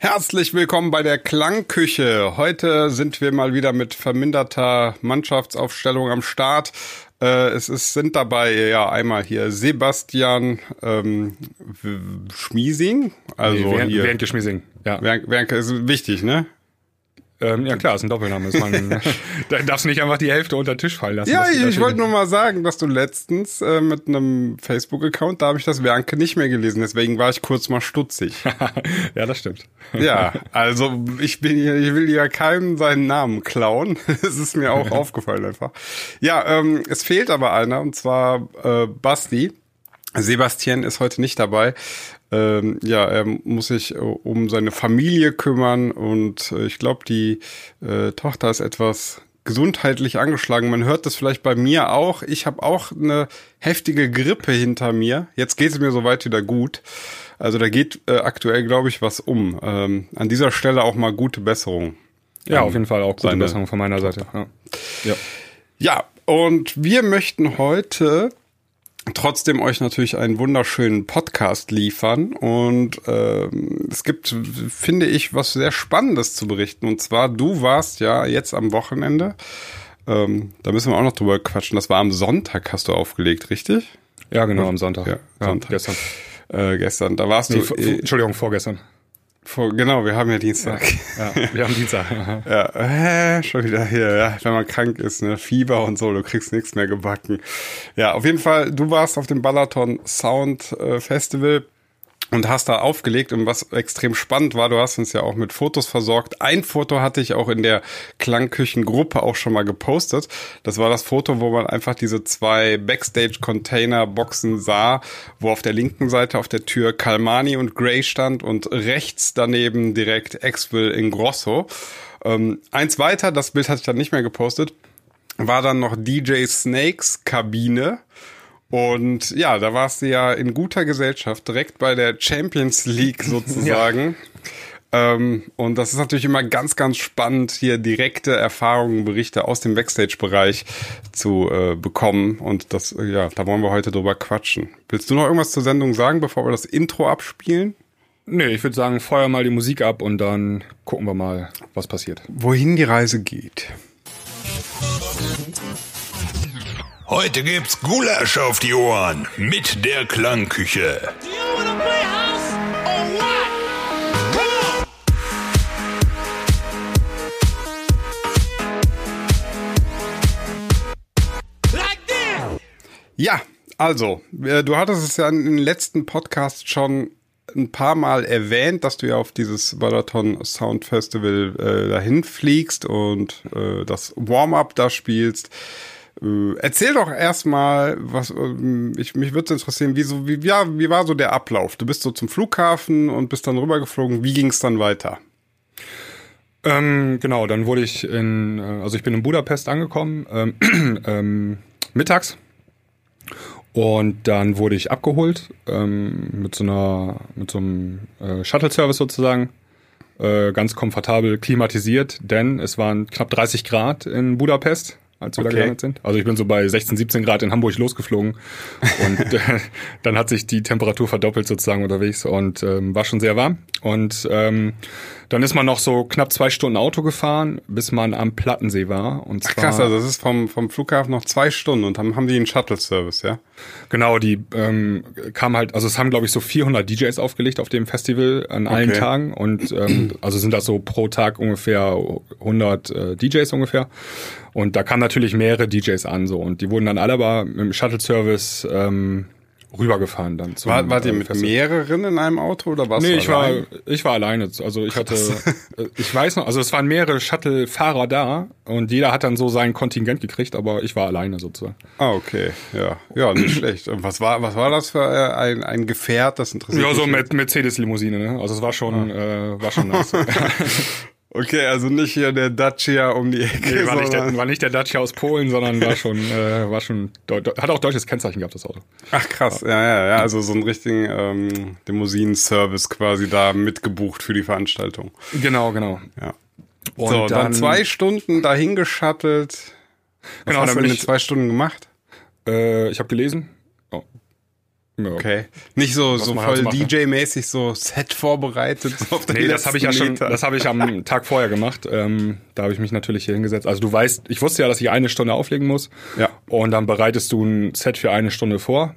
Herzlich willkommen bei der Klangküche. Heute sind wir mal wieder mit verminderter Mannschaftsaufstellung am Start. Äh, es ist, sind dabei ja einmal hier Sebastian ähm, Schmiesing. Also nee, Wern, hier. Wernke Schmiesing. Ja. Wernke ist wichtig, ne? Ähm, ja klar, ist ein Doppelname. Ist man, da darfst du nicht einfach die Hälfte unter den Tisch fallen lassen. Ja, ich, ich wollte nur mal sagen, dass du letztens äh, mit einem Facebook-Account, da habe ich das Werke nicht mehr gelesen, deswegen war ich kurz mal stutzig. ja, das stimmt. Ja, also ich bin hier, ich will ja keinem seinen Namen klauen. Es ist mir auch aufgefallen einfach. Ja, ähm, es fehlt aber einer, und zwar äh, Basti. Sebastian ist heute nicht dabei. Ähm, ja, er muss sich äh, um seine Familie kümmern und äh, ich glaube, die äh, Tochter ist etwas gesundheitlich angeschlagen. Man hört das vielleicht bei mir auch. Ich habe auch eine heftige Grippe hinter mir. Jetzt geht es mir soweit wieder gut. Also da geht äh, aktuell, glaube ich, was um. Ähm, an dieser Stelle auch mal gute Besserung. Ja, auf jeden Fall auch gute Besserung von meiner Seite. Ja. ja. ja, und wir möchten heute trotzdem euch natürlich einen wunderschönen Podcast liefern. Und ähm, es gibt, finde ich, was sehr Spannendes zu berichten. Und zwar, du warst ja jetzt am Wochenende, ähm, da müssen wir auch noch drüber quatschen, das war am Sonntag, hast du aufgelegt, richtig? Ja, genau, am Sonntag. Ja, Sonntag. Ja, gestern. Äh, gestern, da warst nee, du. Äh, Entschuldigung, vorgestern. Vor, genau, wir haben ja Dienstag. Ja, ja wir haben Dienstag. ja, äh, schon wieder hier, ja, wenn man krank ist, ne, Fieber und so, du kriegst nichts mehr gebacken. Ja, auf jeden Fall, du warst auf dem Balaton Sound äh, Festival und hast da aufgelegt und was extrem spannend war, du hast uns ja auch mit Fotos versorgt. Ein Foto hatte ich auch in der Klangküchengruppe auch schon mal gepostet. Das war das Foto, wo man einfach diese zwei Backstage-Container-Boxen sah, wo auf der linken Seite auf der Tür Kalmani und Gray stand und rechts daneben direkt Exville in Grosso. Ähm, eins weiter, das Bild hatte ich dann nicht mehr gepostet, war dann noch DJ Snakes Kabine und ja, da warst du ja in guter Gesellschaft, direkt bei der Champions League sozusagen. ja. ähm, und das ist natürlich immer ganz, ganz spannend, hier direkte Erfahrungen, Berichte aus dem Backstage-Bereich zu äh, bekommen. Und das, ja, da wollen wir heute drüber quatschen. Willst du noch irgendwas zur Sendung sagen, bevor wir das Intro abspielen? Nee, ich würde sagen, feuer mal die Musik ab und dann gucken wir mal, was passiert. Wohin die Reise geht. Heute gibt's Gulasch auf die Ohren mit der Klangküche. Ja, also, äh, du hattest es ja in den letzten Podcast schon ein paar Mal erwähnt, dass du ja auf dieses Balaton Sound Festival äh, dahin fliegst und äh, das Warm-up da spielst. Äh, erzähl doch erstmal, was äh, ich, mich würde interessieren, wie, so, wie, ja, wie war so der Ablauf? Du bist so zum Flughafen und bist dann rübergeflogen. Wie ging es dann weiter? Ähm, genau, dann wurde ich in, äh, also ich bin in Budapest angekommen, ähm, ähm, mittags. Und dann wurde ich abgeholt ähm, mit so einer, mit so einem äh, Shuttle-Service sozusagen. Äh, ganz komfortabel klimatisiert, denn es waren knapp 30 Grad in Budapest als wir okay. da gelandet sind. Also ich bin so bei 16, 17 Grad in Hamburg losgeflogen und äh, dann hat sich die Temperatur verdoppelt sozusagen unterwegs und ähm, war schon sehr warm. Und ähm, dann ist man noch so knapp zwei Stunden Auto gefahren, bis man am Plattensee war. Und zwar, Ach krass, also das ist vom, vom Flughafen noch zwei Stunden und haben, haben die einen Shuttle-Service, ja? Genau, die ähm, kam halt, also es haben glaube ich so 400 DJs aufgelegt auf dem Festival an okay. allen Tagen und ähm, also sind das so pro Tag ungefähr 100 äh, DJs ungefähr. Und da kamen natürlich mehrere DJs an so und die wurden dann alle aber mit dem Shuttle-Service ähm, rübergefahren dann. Zum, war, wart ihr mit mehreren in einem Auto oder was? Nee, ich allein? war, ich war alleine. Also ich hatte, äh, ich weiß noch, also es waren mehrere Shuttle-Fahrer da und jeder hat dann so sein Kontingent gekriegt, aber ich war alleine sozusagen. Ah, okay. Ja, ja, nicht schlecht. Und was war, was war das für äh, ein, ein Gefährt? Das interessiert mich. Ja, so mit Mercedes-Limousine, ne? Also es war schon, ah. äh, war schon nice. Okay, also nicht hier der Dacia um die Ecke. Nee, war, nicht der, war nicht der Dacia aus Polen, sondern war schon, äh, war schon, hat auch deutsches Kennzeichen gehabt, das Auto. Ach krass, ja, ja, ja, also so einen richtigen ähm, Limousinen-Service quasi da mitgebucht für die Veranstaltung. Genau, genau. Ja. Und so, dann, dann zwei Stunden dahin geschattelt. Was genau, hast dann du in den zwei Stunden gemacht? Äh, ich habe gelesen. Oh. Okay. Nicht so, so halt voll macht, ne? DJ-mäßig so Set vorbereitet. So Nee, das habe ich ja schon, das habe ich am Tag vorher gemacht. Ähm, da habe ich mich natürlich hier hingesetzt. Also du weißt, ich wusste ja, dass ich eine Stunde auflegen muss. Ja. Und dann bereitest du ein Set für eine Stunde vor.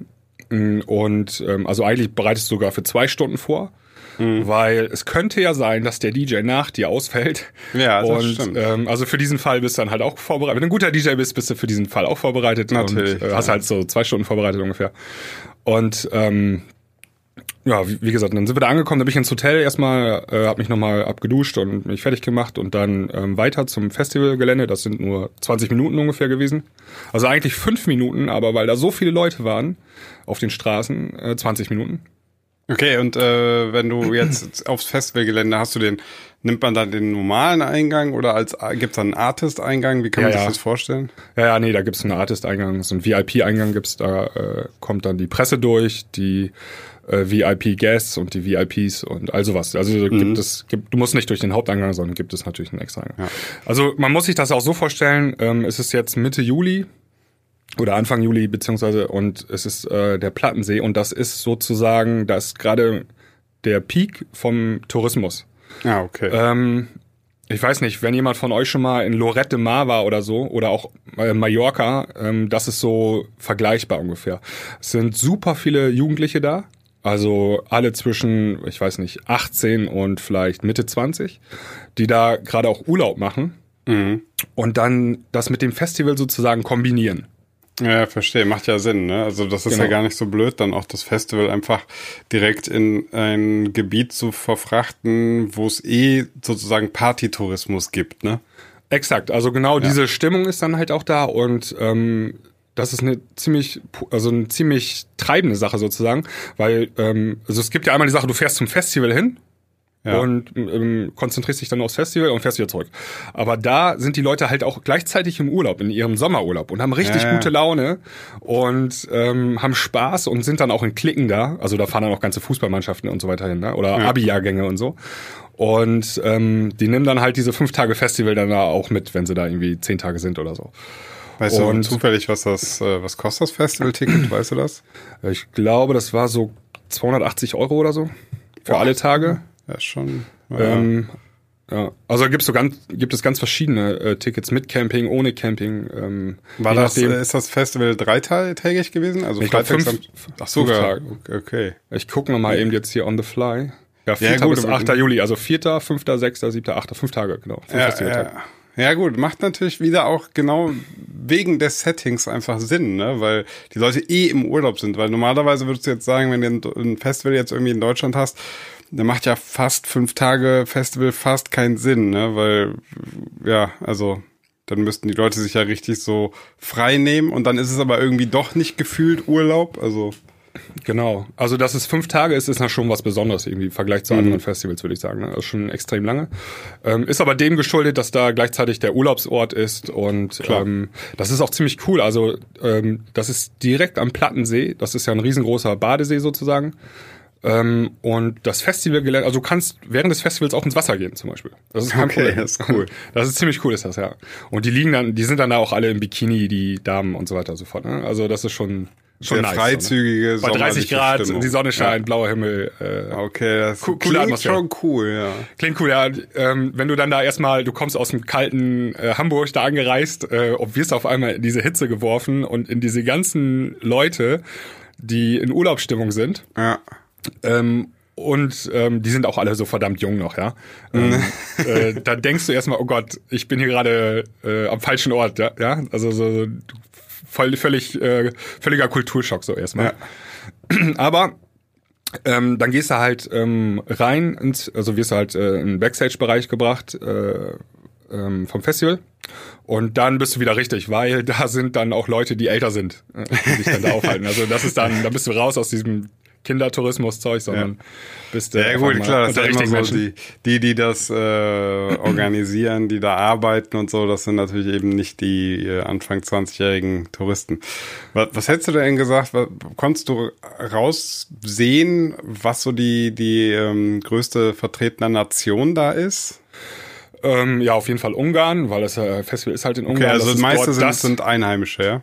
Mm, Und ähm, also eigentlich bereitest du sogar für zwei Stunden vor. Mhm. Weil es könnte ja sein, dass der DJ nach dir ausfällt. Ja, das und, stimmt. Ähm, also für diesen Fall bist du dann halt auch vorbereitet. Wenn du ein guter DJ bist, bist du für diesen Fall auch vorbereitet. Natürlich, Und, äh, hast halt so zwei Stunden vorbereitet ungefähr. Und ähm, ja, wie, wie gesagt, dann sind wir da angekommen, dann bin ich ins Hotel erstmal, äh, habe mich nochmal abgeduscht und mich fertig gemacht und dann ähm, weiter zum Festivalgelände. Das sind nur 20 Minuten ungefähr gewesen. Also eigentlich fünf Minuten, aber weil da so viele Leute waren auf den Straßen, äh, 20 Minuten. Okay, und äh, wenn du jetzt aufs Festivalgelände hast du den, nimmt man dann den normalen Eingang oder als gibt's dann einen Artist-Eingang? Wie kann man Ja, sich ja. das vorstellen? Ja, ja, nee, da gibt's einen Artist-Eingang, so einen VIP-Eingang gibt's, da äh, kommt dann die Presse durch, die äh, VIP-Guests und die VIPs und all sowas. Also Mhm. gibt es, gibt, du musst nicht durch den Haupteingang, sondern gibt es natürlich einen extra Eingang. Also man muss sich das auch so vorstellen, ähm, es ist jetzt Mitte Juli oder Anfang Juli beziehungsweise und es ist äh, der Plattensee und das ist sozusagen das gerade der Peak vom Tourismus. Ah, okay. Ähm, ich weiß nicht, wenn jemand von euch schon mal in Lorette de Mar war oder so, oder auch äh, Mallorca, ähm, das ist so vergleichbar ungefähr. Es sind super viele Jugendliche da, also alle zwischen, ich weiß nicht, 18 und vielleicht Mitte 20, die da gerade auch Urlaub machen und dann das mit dem Festival sozusagen kombinieren. Ja, verstehe. Macht ja Sinn, ne? Also das ist Genau. ja gar nicht so blöd, dann auch das Festival einfach direkt in ein Gebiet zu verfrachten, wo es eh sozusagen Partytourismus gibt, ne? Exakt, also genau diese Stimmung ist dann halt auch da und ähm, das ist eine ziemlich, also eine ziemlich treibende Sache sozusagen, weil ähm, also es gibt ja einmal die Sache, du fährst zum Festival hin Ja. und ähm, konzentrierst dich dann aufs Festival und fährst wieder zurück. Aber da sind die Leute halt auch gleichzeitig im Urlaub, in ihrem Sommerurlaub und haben richtig Ja, ja. gute Laune und ähm, haben Spaß und sind dann auch in Klicken da. Also da fahren dann auch ganze Fußballmannschaften und so weiter hin, ne? oder Abi-Jahrgänge und so. Und ähm, die nehmen dann halt diese fünf Tage Festival dann da auch mit, wenn sie da irgendwie zehn Tage sind oder so. Weißt du Und- zufällig, was das, äh, was kostet das Festival-Ticket? weißt du das? Ich glaube, das war so 280 Euro oder so für alle Tage. Ja, schon. Ja. Ähm, ja, also gibt's so ganz, gibt es ganz verschiedene äh, Tickets mit Camping, ohne Camping. Ähm, War das, nachdem. äh, ist das Festival dreitaggig gewesen? Also Ich Freitag, fünf- Ach, fünf sogar. Okay. Ich gucke nochmal eben jetzt hier on the fly. Ja, 4. gut, bis aber- 8. Juli, also 4., 5., 6., 7., 8., 5 Tage, genau. Fünf Ja, ja. Ja, gut, macht natürlich wieder auch genau wegen des Settings einfach Sinn, ne? Weil die Leute eh im Urlaub sind. Weil normalerweise würdest du jetzt sagen, wenn du ein- Festival jetzt irgendwie in Deutschland hast, dann macht ja fast fünf Tage Festival fast keinen Sinn, ne? Weil, ja, also dann müssten die Leute sich ja richtig so frei nehmen und dann ist es aber irgendwie doch nicht gefühlt Urlaub. Also, Genau. Also, dass es fünf Tage ist, ist ja schon was Besonderes irgendwie im Vergleich zu anderen Festivals, würde ich sagen. Ne? Das ist schon extrem lange. Ähm, ist aber dem geschuldet, dass da gleichzeitig der Urlaubsort ist und ähm, das ist auch ziemlich cool. Also, ähm, das ist direkt am Plattensee. Das ist ja ein riesengroßer Badesee sozusagen. Ähm, und das Festivalgelände, also du kannst während des Festivals auch ins Wasser gehen zum Beispiel. Das ist kein Okay, Problem. das ist cool. Das ist ziemlich cool, ist das, ja. Und die liegen dann, die sind dann da auch alle im Bikini, die Damen und so weiter und so fort. Ne? Also das ist schon, schon sehr nice. freizügige, So, ne? Bei 30 sommerliche Grad, Stimmung. die Sonne scheint, Ja. blauer Himmel. Äh, Okay, das Co- coole klingt Atmosphäre. schon cool, ja. Klingt cool, ja. Ähm, wenn du dann da erstmal, du kommst aus dem kalten äh, Hamburg da angereist, äh, und wirst auf einmal in diese Hitze geworfen und in diese ganzen Leute, die in Urlaubsstimmung sind. Ja. Ähm, und ähm, die sind auch alle so verdammt jung noch, ja. Ähm, äh, da denkst du erstmal, oh Gott, ich bin hier gerade äh, am falschen Ort, ja. ja? Also so, so du- voll, völlig, äh, völliger Kulturschock so erstmal. Aber ähm, dann gehst du halt ähm, rein, ins, also wirst du halt äh, in den Backstage-Bereich gebracht äh, ähm, vom Festival. Und dann bist du wieder richtig, weil da sind dann auch Leute, die älter sind, äh, die sich dann da aufhalten. Also das ist dann, da bist du raus aus diesem Kindertourismus-Zeug, sondern bist äh, Ja gut, klar, das ja immer richtigen so, Menschen. die, die, die das äh, organisieren, die da arbeiten und so, das sind natürlich eben nicht die äh, Anfang 20-jährigen Touristen. Was, was hättest du denn gesagt, was, konntest du raussehen, was so die, die ähm, größte vertretene Nation da ist? Ähm, ja, auf jeden Fall Ungarn, weil das äh, Festival ist halt in Ungarn. Okay, also das das ist meiste sind, das, sind Einheimische, ja?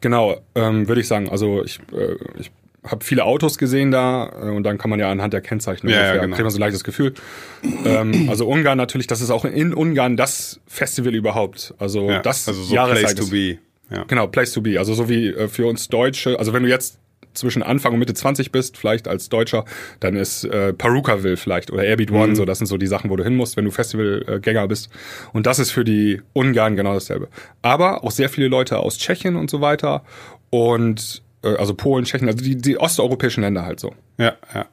Genau, ähm, würde ich sagen. Also ich, äh, ich habe viele Autos gesehen da äh, und dann kann man ja anhand der Kennzeichnung Ja, ja, genau. kriegt man so ein leichtes Gefühl. ähm, also Ungarn natürlich, das ist auch in Ungarn das Festival überhaupt. Also Ja, das also so Jahreszeit Place to ist- be. Ja. Genau, Place to be. Also so wie äh, für uns Deutsche, also wenn du jetzt zwischen Anfang und Mitte 20 bist, vielleicht als Deutscher, dann ist äh, Perukaville vielleicht oder Airbeat One, so das sind so die Sachen, wo du hin musst, wenn du Festivalgänger bist. Und das ist für die Ungarn genau dasselbe. Aber auch sehr viele Leute aus Tschechien und so weiter und also Polen, Tschechien, also die, die osteuropäischen Länder halt so. Ja, ja.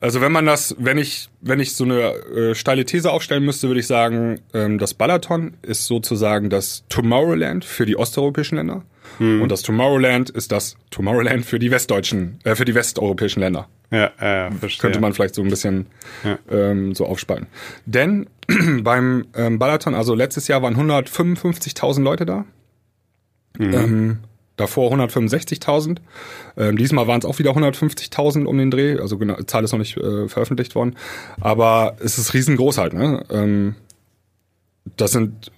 Also wenn man das, wenn ich, wenn ich so eine äh, steile These aufstellen müsste, würde ich sagen, ähm, das Balaton ist sozusagen das Tomorrowland für die osteuropäischen Länder. Und das Tomorrowland ist das Tomorrowland für die westdeutschen, äh, für die westeuropäischen Länder. Ja, ja, verstehe. Könnte man vielleicht so ein bisschen Ja. ähm, so aufspalten. Denn beim ähm, Balaton, also letztes Jahr waren 155.000 Leute da. Ähm, davor 165.000. Ähm, diesmal waren es auch wieder 150.000 um den Dreh. Also genau, die Zahl ist noch nicht äh, veröffentlicht worden. Aber es ist riesengroß halt. Ne? Ähm, das sind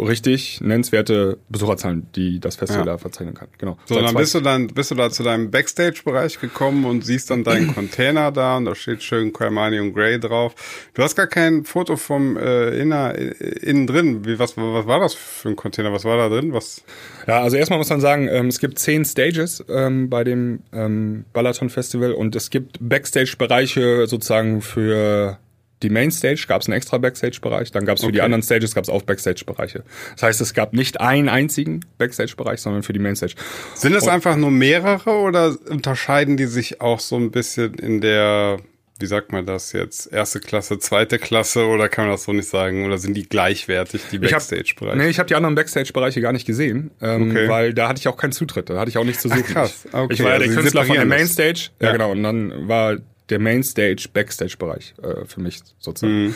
richtig nennenswerte Besucherzahlen, die das Festival Ja. da verzeichnen kann. Genau. So, Seit dann bist du dann, bist du da zu deinem Backstage-Bereich gekommen und siehst dann deinen Container da und da steht schön Cremani und Grey drauf. Du hast gar kein Foto vom äh, inner, äh, innen drin. Wie, was, was war das für ein Container? Was war da drin? Was? Ja, also erstmal muss man sagen, ähm, es gibt zehn Stages ähm, bei dem ähm, Balaton Festival und es gibt Backstage-Bereiche sozusagen für die Mainstage gab es einen extra Backstage-Bereich, dann gab es für die Okay. anderen Stages gab es auch Backstage-Bereiche. Das heißt, es gab nicht einen einzigen Backstage-Bereich, sondern für die Mainstage. Sind es einfach nur mehrere oder unterscheiden die sich auch so ein bisschen in der, wie sagt man das jetzt, erste Klasse, zweite Klasse oder kann man das so nicht sagen? Oder sind die gleichwertig, die Backstage-Bereiche? Nee, ich habe die anderen Backstage-Bereiche gar nicht gesehen, ähm, Okay. weil da hatte ich auch keinen Zutritt, da hatte ich auch nichts zu suchen. krass. Okay, Ich war ja also der Künstler von der. Mainstage, ja. Ja. genau, und dann war der Mainstage Backstage-Bereich äh, für mich sozusagen. Mhm.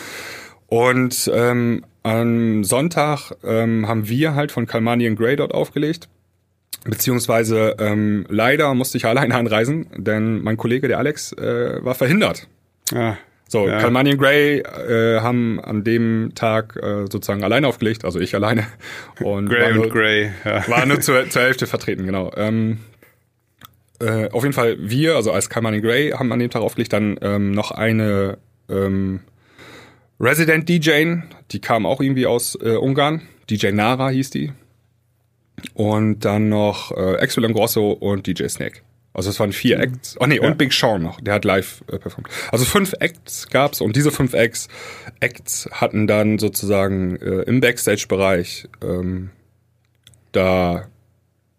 Und ähm, am Sonntag ähm, haben wir halt von Kalmani and Grey dort aufgelegt. Beziehungsweise ähm, leider musste ich alleine anreisen, denn mein Kollege, der Alex, äh, war verhindert. Ah, So, Ja. Kalmani und Gray äh, haben an dem Tag äh, sozusagen alleine aufgelegt, also ich alleine. Und nur, und Grey. Ja. War nur zur, zur Hälfte vertreten, genau. Ähm, äh, auf jeden Fall wir, also als Kalmani Gray, haben an dem Tag aufgelegt dann ähm, noch eine ähm, Resident DJ, die kam auch irgendwie aus äh, Ungarn. DJ Nara hieß die. Und dann noch äh, Axel Grosso und DJ Snake. Also es waren vier Acts. Oh nee, und Big Sean noch, der hat live äh, performt. Also fünf Acts gab's und diese fünf Acts, Acts hatten dann sozusagen äh, im Backstage-Bereich ähm, da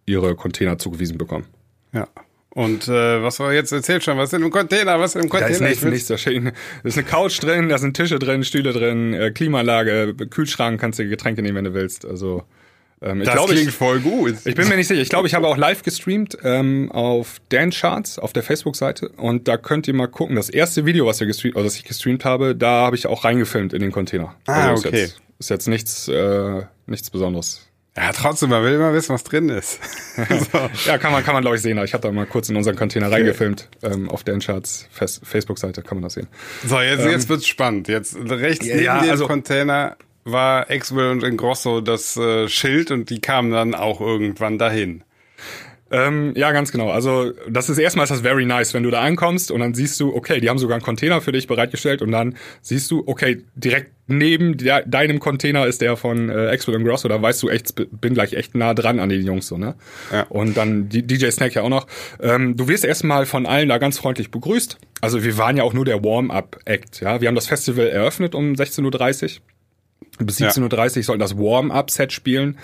ihre Container zugewiesen bekommen. ja. Und äh, was war jetzt? Erzähl schon, was ist im Container? Was ist im Da Container? ist nichts, nichts. Da steht- da ist eine Couch drin, da sind Tische drin, Stühle drin, äh, Klimaanlage, Kühlschrank, kannst du Getränke nehmen, wenn du willst. Also ähm, ich Das glaube, klingt ich, voll gut. ich bin mir nicht sicher. Ich glaube, ich habe auch live gestreamt ähm, auf Dan Charts auf der Facebook-Seite und da könnt ihr mal gucken. Das erste Video, was wir gestreamt, also das ich gestreamt habe, da habe ich auch reingefilmt in den Container. Ah, also okay. Ist jetzt, ist jetzt nichts, äh, nichts Besonderes. Ja, trotzdem, man will immer wissen, was drin ist. so. Ja, kann man, kann man glaube ich sehen. Ich habe da mal kurz in unseren Container reingefilmt. Ähm, auf Dan Charts Facebook-Seite kann man das sehen. so, jetzt, jetzt wird's spannend. Jetzt rechts Ja, neben ja, dem also- Container war Axwell und Ingrosso das äh, Schild und die kamen dann auch irgendwann dahin. Ähm, ja, ganz genau. Also das ist erstmal ist das very nice, wenn du da ankommst und dann siehst du, okay, die haben sogar einen Container für dich bereitgestellt und dann siehst du, okay, direkt neben der, deinem Container ist der von äh, Axel und Grosso, da weißt du echt, bin gleich echt nah dran an den Jungs so, ne? Ja. Und dann die DJ Snack ja auch noch. Ähm, du wirst erstmal von allen da ganz freundlich begrüßt. Also wir waren ja auch nur der Warm-up-Act, ja. Wir haben das Festival eröffnet um 16.30 Uhr. Bis Ja. 17.30 Uhr sollten das Warm-up-Set spielen.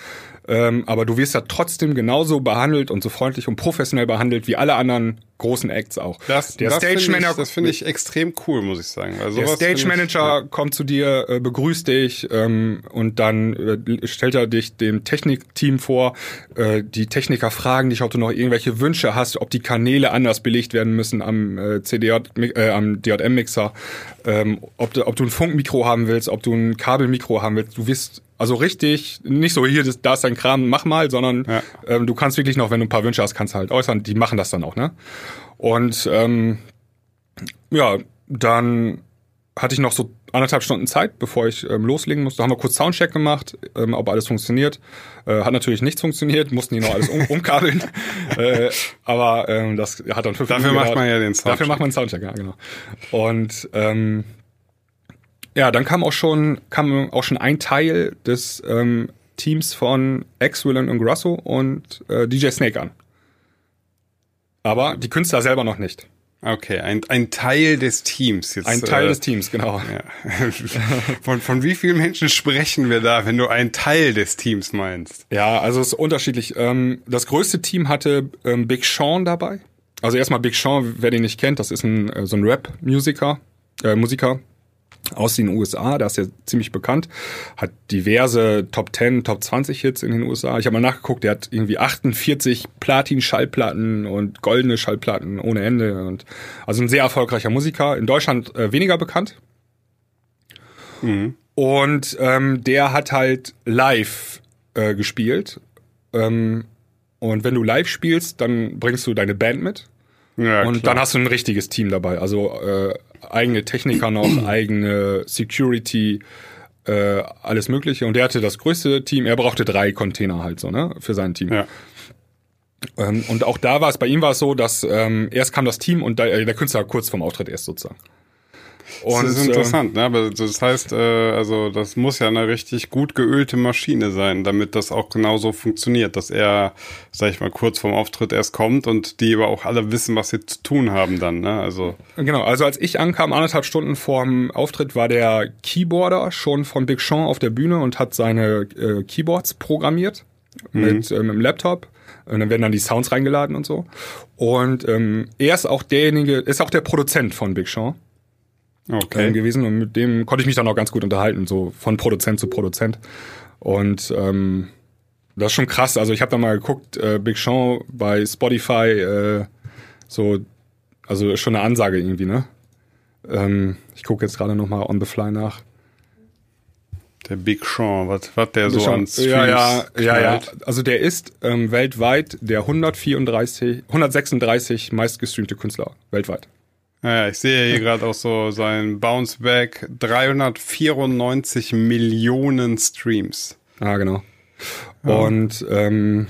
Ähm, aber du wirst da trotzdem genauso behandelt und so freundlich und professionell behandelt wie alle anderen großen Acts auch. Das, der das finde ich, Stage-Manager das finde ich extrem cool, muss ich sagen. Weil der sowas finde Stage Manager kommt zu dir, äh, begrüßt dich ähm, und dann äh, stellt er dich dem Technikteam vor. Äh, die Techniker fragen dich, ob du noch irgendwelche Wünsche hast, ob die Kanäle anders belegt werden müssen am äh, CDJ, äh, am DJM Mixer, ähm, ob, du, ob du ein Funkmikro haben willst, ob du ein Kabelmikro haben willst. Du wirst also richtig, nicht so hier, das, da ist dein Kram, mach mal, sondern Ja. ähm, du kannst wirklich noch, wenn du ein paar Wünsche hast, kannst du halt äußern. Die machen das dann auch, ne? Und ähm, ja, dann hatte ich noch so anderthalb Stunden Zeit, bevor ich ähm, loslegen musste. Haben wir kurz Soundcheck gemacht, ähm, ob alles funktioniert. Äh, hat natürlich nichts funktioniert, mussten die noch alles um, umkabeln. äh, aber ähm, das hat dann fünf Dafür Minuten macht man ja den Soundcheck. Dafür macht man einen Soundcheck, ja, genau. Und ähm, ja, dann kam auch schon, kam auch schon ein Teil des ähm, Teams von X, Willen und Grosso und äh, DJ Snake an. Aber die Künstler selber noch nicht. Okay, ein, ein Teil des Teams. Jetzt, Ein Teil äh, des Teams, genau. Ja. von, von wie vielen Menschen sprechen wir da, wenn du ein Teil des Teams meinst? Ja, also es ist unterschiedlich. Ähm, das größte Team hatte ähm, Big Sean dabei. Also erstmal Big Sean, wer den nicht kennt, das ist ein äh, so ein Rap-Musiker, äh, Musiker aus den USA, da ist er ziemlich bekannt, hat diverse Top 10, Top 20 Hits in den USA. Ich habe mal nachgeguckt, der hat irgendwie 48 Platin-Schallplatten und goldene Schallplatten ohne Ende und also ein sehr erfolgreicher Musiker. In Deutschland äh, weniger bekannt. Und ähm, der hat halt live äh, gespielt. Ähm, und wenn du live spielst, dann bringst du deine Band mit. Ja, Und klar. dann hast du ein richtiges Team dabei. Also äh, eigene Techniker noch, eigene Security, äh, alles Mögliche. Und der hatte das größte Team. Er brauchte drei Container halt so, ne, für sein Team. ja. Ähm, und auch da war es, bei ihm war es so, dass ähm, erst kam das Team und da, äh, der Künstler kurz vorm Auftritt erst sozusagen. Und, das ist äh, interessant, ne? Aber das heißt, äh, also das muss ja eine richtig gut geölte Maschine sein, damit das auch genauso funktioniert, dass er, sag ich mal, kurz vorm Auftritt erst kommt und die aber auch alle wissen, was sie zu tun haben dann, ne? Also Genau, also als ich ankam, anderthalb Stunden vorm Auftritt, war der Keyboarder schon von Big Sean auf der Bühne und hat seine äh, Keyboards programmiert mit, äh, mit dem Laptop. Und dann werden dann die Sounds reingeladen und so. Und ähm, er ist auch derjenige, ist auch der Produzent von Big Sean okay. ähm, gewesen und mit dem konnte ich mich dann auch ganz gut unterhalten, so von Produzent zu Produzent. Und ähm, das ist schon krass. Also ich habe da mal geguckt, äh, Big Sean bei Spotify, äh, so, also schon eine Ansage irgendwie, ne? Ähm, ich gucke jetzt gerade noch mal on the fly nach. Der Big Sean, was was der so Schon- an Streams ja, ja, ja, ja. Also der ist ähm, weltweit der 134, 136 meistgestreamte Künstler weltweit. Ja, ja, ich sehe hier gerade auch so sein Bounce Back 394 Millionen Streams. Ah, genau. Und ähm,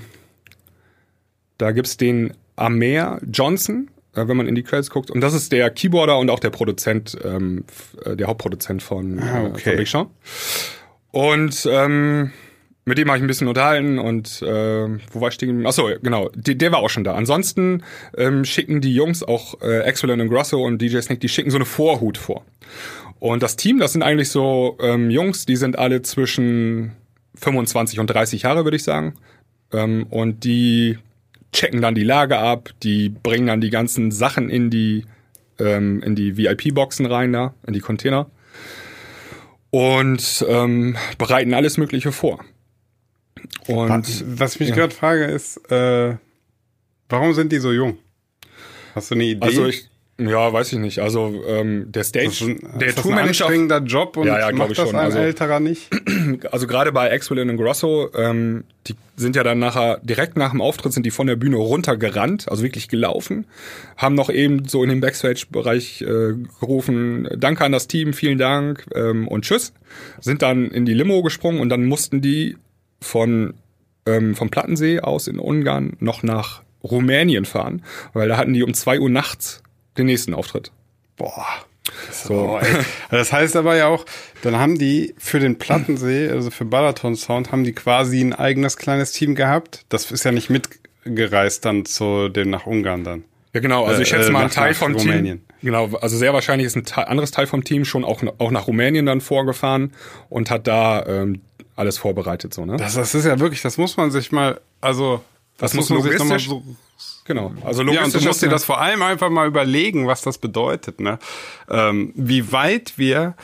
da gibt's den Amer Johnson, äh, wenn man in die Credits guckt. Und das ist der Keyboarder und auch der Produzent, ähm, äh, der Hauptproduzent von, Ah, äh, okay. von Big Sean. Und ähm, mit dem habe ich ein bisschen unterhalten und äh, wo war ich stehen? geblieben? Achso, genau, der, der war auch schon da. Ansonsten ähm, schicken die Jungs auch äh, Excellent und Grosso und DJ Snake, die schicken so eine Vorhut vor. Und das Team, das sind eigentlich so ähm, Jungs, die sind alle zwischen 25 und 30 Jahre, würde ich sagen. Ähm, und die checken dann die Lage ab, die bringen dann die ganzen Sachen in die, ähm, in die VIP-Boxen rein, da, in die Container. Und ähm, bereiten alles Mögliche vor. Und Was, was ich mich ja. gerade frage ist, äh, warum sind die so jung? Hast du eine Idee? also ich, ja, weiß ich nicht. Also ähm, der Stage, das ist ein, der ist das ein anstrengender Job und Ja, ja, macht ich das schon. ein Also- älterer nicht? also gerade bei Axwell und Grosso, ähm, die sind ja dann nachher, direkt nach dem Auftritt sind die von der Bühne runtergerannt, also wirklich gelaufen, haben noch eben so in den Backstage-Bereich äh, gerufen, danke an das Team, vielen Dank ähm, und tschüss, sind dann in die Limo gesprungen und dann mussten die von ähm, vom Plattensee aus in Ungarn noch nach Rumänien fahren, weil da hatten die um zwei Uhr nachts den nächsten Auftritt. Boah. So. Oh, ey. das heißt aber ja auch, dann haben die für den Plattensee, also für Balaton Sound, haben die quasi ein eigenes kleines Team gehabt. Das ist ja nicht mitgereist dann zu dem nach Ungarn dann. Ja, genau. Also ich Äh, schätze mal, ein Teil vom Rumänien. Team. Genau, also sehr wahrscheinlich ist ein anderes Teil vom Team schon auch, auch nach Rumänien dann vorgefahren und hat da ähm, alles vorbereitet, so, ne? Das, das ist ja wirklich, das muss man sich mal, also das, Das muss man sich nochmal so genau. Also Ja, und du musst dir das vor allem einfach mal überlegen, was das bedeutet, ne? Ähm, wie weit wir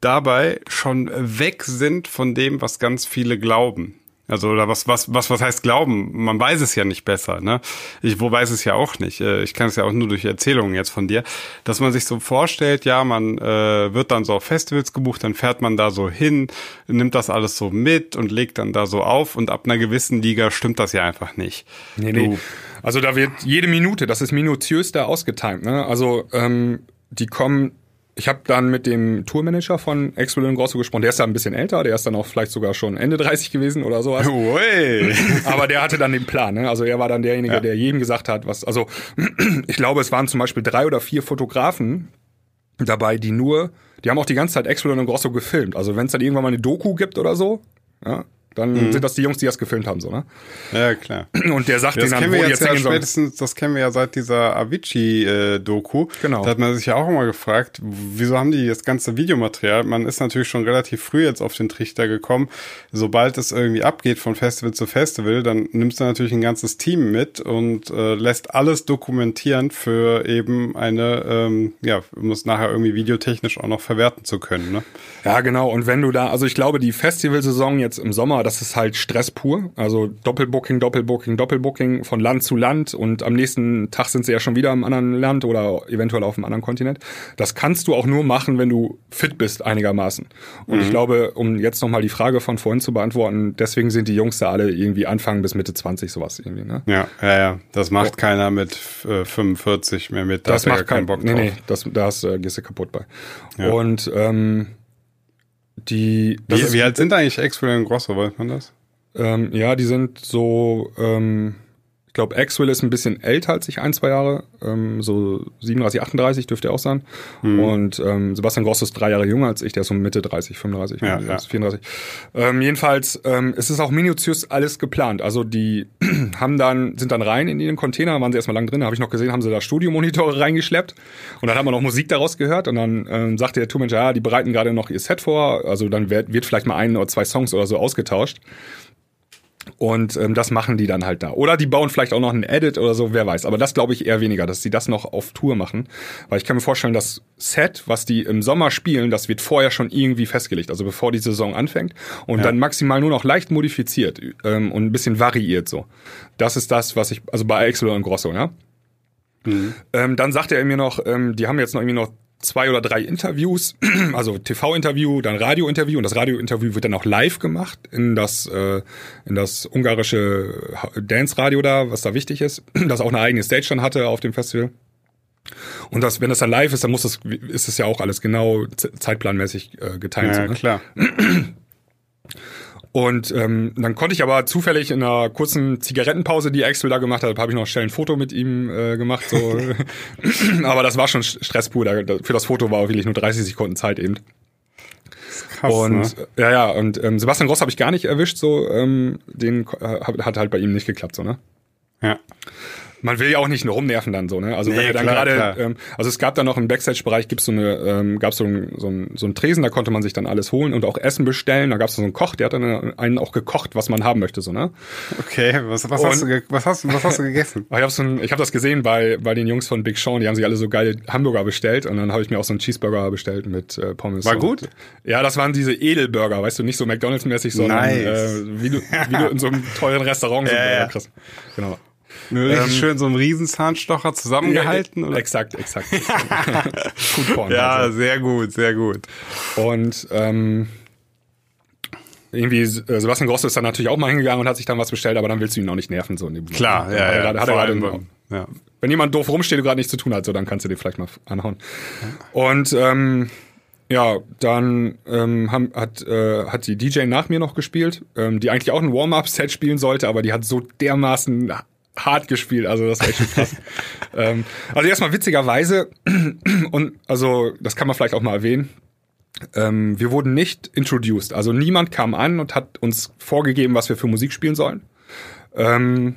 dabei schon weg sind von dem, was ganz viele glauben. Also oder was was was was heißt glauben? Man weiß es ja nicht besser, ne? Ich wo weiß es ja auch nicht. Äh, Ich kann es ja auch nur durch Erzählungen jetzt von dir, dass man sich so vorstellt, ja, man äh, wird dann so auf Festivals gebucht, dann fährt man da so hin, nimmt das alles so mit und legt dann da so auf und ab einer gewissen Liga stimmt das ja einfach nicht. Nee, nee. Also da wird jede Minute, das ist minutiös da ausgetimt, ne? Also ähm, die kommen ich habe dann mit dem Tourmanager von und Grosso gesprochen. Der ist ja ein bisschen älter, der ist dann auch vielleicht sogar schon Ende 30 gewesen oder sowas. Ui. Aber der hatte dann den Plan. Ne? Also er war dann derjenige, Ja. der jedem gesagt hat, was. Also ich glaube, es waren zum Beispiel drei oder vier Fotografen dabei, die nur, die haben auch die ganze Zeit und Grosso gefilmt. Also wenn es dann irgendwann mal eine Doku gibt oder so, ja, dann Mhm. sind das die Jungs, die das gefilmt haben, so ne? Ja, klar. Und der sagt Das denen dann, wo wir jetzt jetzt ja spätestens, das kennen wir ja seit dieser Avicii-Doku. Genau. Da hat man sich ja auch immer gefragt, wieso haben die das ganze Videomaterial? Man ist natürlich schon relativ früh jetzt auf den Trichter gekommen. Sobald es irgendwie abgeht von Festival zu Festival, dann nimmst du natürlich ein ganzes Team mit und äh, lässt alles dokumentieren für eben eine, ähm, ja, um es nachher irgendwie videotechnisch auch noch verwerten zu können. Ne? Ja, genau. Und wenn du da, also ich glaube, die Festivalsaison jetzt im Sommer, das ist halt Stress pur. Also Doppelbooking, Doppelbooking, Doppelbooking von Land zu Land und am nächsten Tag sind sie ja schon wieder im anderen Land oder eventuell auf einem anderen Kontinent. Das kannst du auch nur machen, wenn du fit bist einigermaßen. Und ich glaube, um jetzt nochmal die Frage von vorhin zu beantworten, deswegen sind die Jungs da alle irgendwie Anfang bis Mitte 20 sowas irgendwie, ne? Ja, ja, ja. Das macht keiner mit äh, 45 mehr mit. Da Das macht keinen Bock. Nee, drauf. nee, das, das äh, gehst du kaputt bei. Ja. Und ähm, die Wie, ist- wie alt sind eigentlich Axel und Grosso, weiß man das? Ähm, ja, die sind so, ähm, glaube, Axwell ist ein bisschen älter als ich, ein, zwei Jahre. Ähm, so 37, 38 dürfte er auch sein. Mhm. Und ähm, Sebastian Gross ist drei Jahre jünger als ich, der ist so Mitte 30, 35, Ja, äh, ja. 34. Ähm, jedenfalls, ähm, es ist auch minutiös alles geplant. Also die haben dann, sind dann rein in den Container, waren sie erstmal lang drin, habe ich noch gesehen, haben sie da Studiomonitore reingeschleppt und dann haben wir noch Musik daraus gehört und dann ähm, sagte der Tourmanager, ja, die bereiten gerade noch ihr Set vor, also dann wird, wird vielleicht mal ein oder zwei Songs oder so ausgetauscht. Und ähm, das machen die dann halt da. Oder die bauen vielleicht auch noch einen Edit oder so, wer weiß. Aber das glaube ich eher weniger, dass sie das noch auf Tour machen. Weil ich kann mir vorstellen, das Set, was die im Sommer spielen, das wird vorher schon irgendwie festgelegt. Also bevor die Saison anfängt. Und dann maximal nur noch leicht modifiziert ähm, und ein bisschen variiert so. Das ist das, was ich, also bei Excel und Grosso, ja. Ähm, dann sagte er mir noch, ähm, die haben jetzt noch irgendwie noch zwei oder drei Interviews, also TV-Interview, dann Radio-Interview und das Radio-Interview wird dann auch live gemacht in das äh, in das ungarische Dance-Radio da, was da wichtig ist, das auch eine eigene Stage dann hatte auf dem Festival. Und das, wenn das dann live ist, dann muss das, ist es ja auch alles genau ze- zeitplanmäßig äh, geteilt. so, Ja, ne? klar. Und ähm, dann konnte ich aber zufällig in einer kurzen Zigarettenpause, die Axel da gemacht hat, habe ich noch schnell ein Foto mit ihm äh, gemacht. So. aber das war schon Stress pur. Für das Foto war auch wirklich nur 30 Sekunden Zeit eben. Krass, und ne? ja, ja, und ähm, Sebastian Gross habe ich gar nicht erwischt, so ähm, den äh, hat hat halt bei ihm nicht geklappt, so, ne? Ja. Man will ja auch nicht nur rumnerven dann so, ne? Also Nee, wenn dann gerade, ähm, also es gab dann noch im Backstage-Bereich gibt's so eine, ähm, gab's so ein, so, ein, so ein Tresen, da konnte man sich dann alles holen und auch Essen bestellen. Da gab's so einen Koch, der hat dann einen auch gekocht, was man haben möchte, so ne? Okay, was, was, Und- hast du, was, hast, was hast du gegessen? Ich habe so ein, ich hab das gesehen bei, bei den Jungs von Big Sean, die haben sich alle so geile Hamburger bestellt und dann habe ich mir auch so einen Cheeseburger bestellt mit äh, Pommes. War gut? Ja, das waren diese Edelburger, weißt du, nicht so McDonalds-mäßig, sondern Nice. äh, wie, du, wie du in so einem teuren Restaurant so ja. kriegst. Genau. Richtig Ähm, schön so einen Riesenzahnstocher zusammengehalten? Ja, oder? Exakt, exakt. Food Porn. Ja, also. sehr gut, sehr gut. Und ähm, irgendwie, äh, Sebastian Grosso ist dann natürlich auch mal hingegangen und hat sich dann was bestellt, aber dann willst du ihn auch nicht nerven. So in dem Klar, Hat ja, er ja. gerade- hat er allem einen- ja. wenn jemand doof rumsteht und gerade nichts zu tun hat, so dann kannst du den vielleicht mal anhauen. Und ähm, ja, dann ähm, haben, hat, äh, hat die DJ nach mir noch gespielt, ähm, die eigentlich auch ein Warm-Up-Set spielen sollte, aber die hat so dermaßen hart gespielt, also das war echt schon krass. ähm, also erstmal witzigerweise, und also das kann man vielleicht auch mal erwähnen, ähm, wir wurden nicht introduced, also niemand kam an und hat uns vorgegeben, was wir für Musik spielen sollen. Ähm,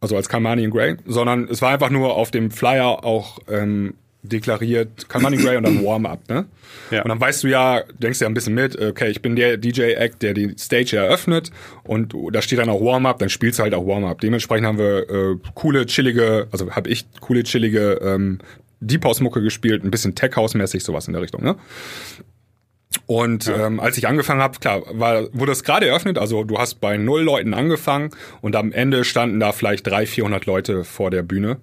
also als Kalmani and Grey, sondern es war einfach nur auf dem Flyer auch ähm, deklariert Kalmani Grey und dann Warm-Up, ne? Ja. Und dann weißt du ja, denkst ja ein bisschen mit, okay, ich bin der DJ-Act, der die Stage eröffnet und da steht dann auch Warm-Up, dann spielst du halt auch Warm-Up. Dementsprechend haben wir äh, coole, chillige, also habe ich coole, chillige ähm, Deep House-Mucke gespielt, ein bisschen Tech-House-mäßig, sowas in der Richtung, ne? Und ähm, als ich angefangen habe, klar, war, wurde es gerade eröffnet, also du hast bei null Leuten angefangen und am Ende standen da vielleicht 300, 400 Leute vor der Bühne.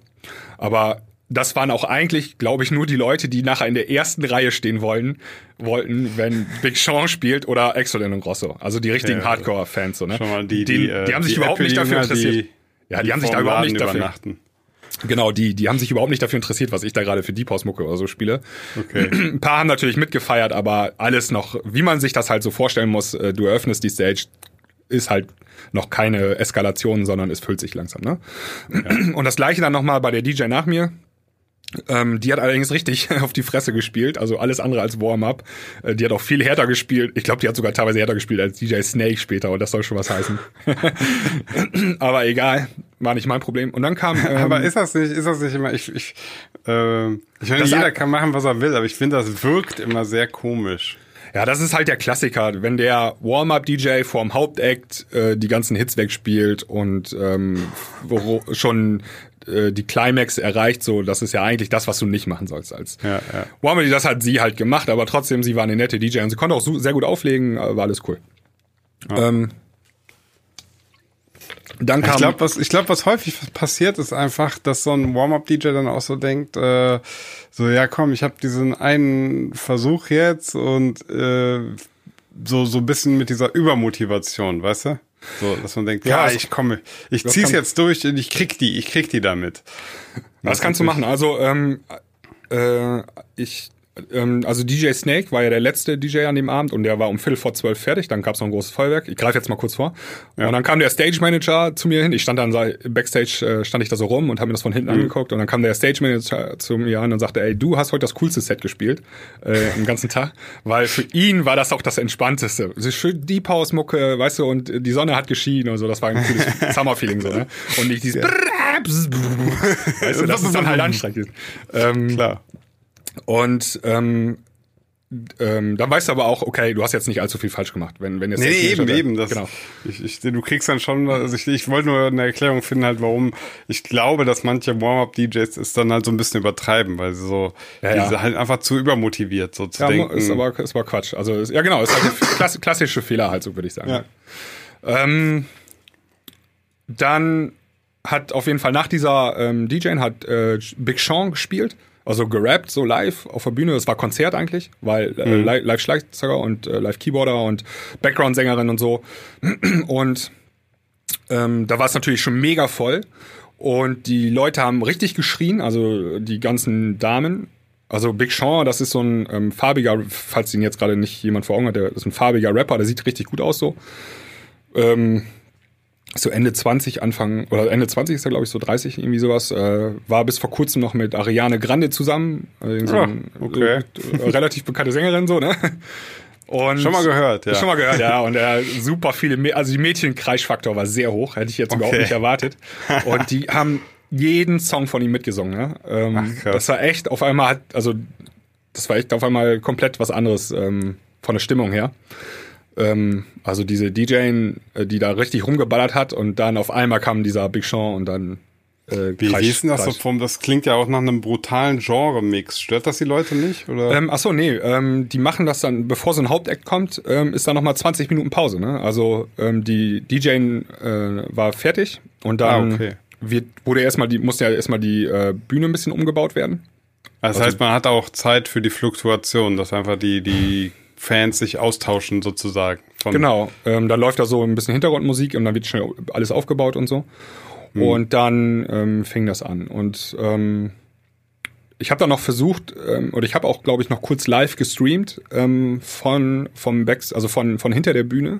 Aber das waren auch eigentlich, glaube ich, nur die Leute, die nachher in der ersten Reihe stehen wollen, wollten, wenn Big Sean spielt oder Excellent und Grosso. Also die richtigen Ja, Hardcore-Fans. So, ne? Schon mal die, die, die, äh, die haben sich überhaupt nicht dafür interessiert. die- ja, die, haben sich da überhaupt nicht dafür. Genau, die, die haben sich überhaupt nicht dafür interessiert, was ich da gerade für Deep House Mucke oder so spiele. Okay. Ein paar haben natürlich mitgefeiert, aber alles noch, wie man sich das halt so vorstellen muss, äh, du öffnest die Stage, ist halt noch keine Eskalation, sondern es füllt sich langsam. Ne? Ja. Und das gleiche dann nochmal bei der DJ nach mir. Ähm, die hat allerdings richtig auf die Fresse gespielt, also alles andere als Warm-up. Äh, die hat auch viel härter gespielt. Ich glaube, die hat sogar teilweise härter gespielt als DJ Snake später und das soll schon was heißen. Aber egal, war nicht mein Problem. Und dann kam. Ähm, aber ist das nicht, ist das nicht immer, ich, ich, äh, ich meine, jeder kann machen, was er will, aber ich finde, das wirkt immer sehr komisch. Ja, das ist halt der Klassiker, wenn der Warm-up-DJ vorm Hauptakt äh, die ganzen Hits wegspielt und ähm, wo schon äh, die Climax erreicht, so das ist ja eigentlich das, was du nicht machen sollst als ja, ja. Warm-up. Das hat sie halt gemacht, aber trotzdem, sie war eine nette DJ und sie konnte auch so, sehr gut auflegen, war alles cool. Ja. Ähm, dann kam ich glaube, was, ich glaub, was häufig passiert, ist einfach, dass so ein Warm-up-DJ dann auch so denkt, äh, so, ja komm, ich habe diesen einen Versuch jetzt und äh, so, so ein bisschen mit dieser Übermotivation, weißt du? So, dass man denkt, ja, ja ich komme, ich zieh's jetzt durch und ich krieg die, ich krieg die damit. Das kannst du machen. Also ähm, äh, ich also DJ Snake war ja der letzte DJ an dem Abend und der war um Viertel vor zwölf fertig. Dann gab es noch ein großes Feuerwerk. Ich greife jetzt mal kurz vor. Ja. Und dann kam der Stage Manager zu mir hin. Ich stand dann backstage, äh, stand ich da so rum und habe mir das von hinten mhm. angeguckt. Und dann kam der Stage Manager zu mir an und sagte, ey, du hast heute das coolste Set gespielt äh, den ganzen Tag, weil für ihn war das auch das entspannteste. So schön Deep House Mucke, weißt du, und die Sonne hat geschienen und so. Das war ein cooles Summer Feeling so. Ne? Und nicht dieses, ja. weißt du, das ist dann halt anstrengend. Ähm, Klar. Und ähm, ähm, dann weißt du aber auch, okay, du hast jetzt nicht allzu viel falsch gemacht. Wenn, wenn jetzt nee, eben, eben. Das, genau. Ich, ich, du kriegst dann schon, also ich, ich wollte nur eine Erklärung finden, halt, warum ich glaube, dass manche Warm-Up-DJs es dann halt so ein bisschen übertreiben, weil sie so, ja, ja. halt einfach zu übermotiviert, so zu ja, denken. Ist aber, ist aber Quatsch. Also, ist, ja genau, ist halt klass, klassische Fehler halt, so würde ich sagen. Ja. Ähm, dann hat auf jeden Fall nach dieser ähm, DJ hat äh, Big Sean gespielt also gerappt, so live auf der Bühne. Es war Konzert eigentlich, weil äh, mhm. Live-Schlagzeuger und äh, Live-Keyboarder und Background-Sängerin und so. Und ähm, da war es natürlich schon mega voll. Und die Leute haben richtig geschrien, also die ganzen Damen. Also Big Sean, das ist so ein ähm, farbiger, falls ihn jetzt gerade nicht jemand vor Augen hat, der ist ein farbiger Rapper, der sieht richtig gut aus so. Ähm, so Ende 20, Anfang, oder Ende 20 ist er, glaube ich, so 30, irgendwie sowas, äh, war bis vor kurzem noch mit Ariane Grande zusammen. So ah, okay. Äh, relativ bekannte Sängerin, so, ne? Und schon mal gehört, ja. Schon mal gehört, ja. Und er super viele, also die Mädchenkreischfaktor war sehr hoch, hätte ich jetzt okay. überhaupt nicht erwartet. Und die haben jeden Song von ihm mitgesungen, ne? Ähm, Ach. Das war echt auf einmal, hat, also das war echt auf einmal komplett was anderes ähm, von der Stimmung her. Ähm, also diese DJ, äh, die da richtig rumgeballert hat und dann auf einmal kam dieser Big Sean und dann äh, Wie hieß denn das so vom, das klingt ja auch nach einem brutalen Genre-Mix. Stört das die Leute nicht? Oder? Ähm, achso, nee, ähm, die machen das dann, bevor so ein Hauptakt kommt, ähm, ist da nochmal 20 Minuten Pause. Ne? Also ähm, die DJ äh, war fertig und dann ah, okay. wird, wurde erstmal die, musste ja erstmal die äh, Bühne ein bisschen umgebaut werden. Das also, heißt, man hat auch Zeit für die Fluktuation, dass einfach die, die Fans sich austauschen sozusagen. genau, ähm, da läuft da so ein bisschen Hintergrundmusik und dann wird schnell alles aufgebaut und so. Mhm. Und dann ähm, fing das an. Und ähm, ich habe dann noch versucht, ähm, oder ich habe auch, glaube ich, noch kurz live gestreamt ähm, von vom Backs, also von von hinter der Bühne.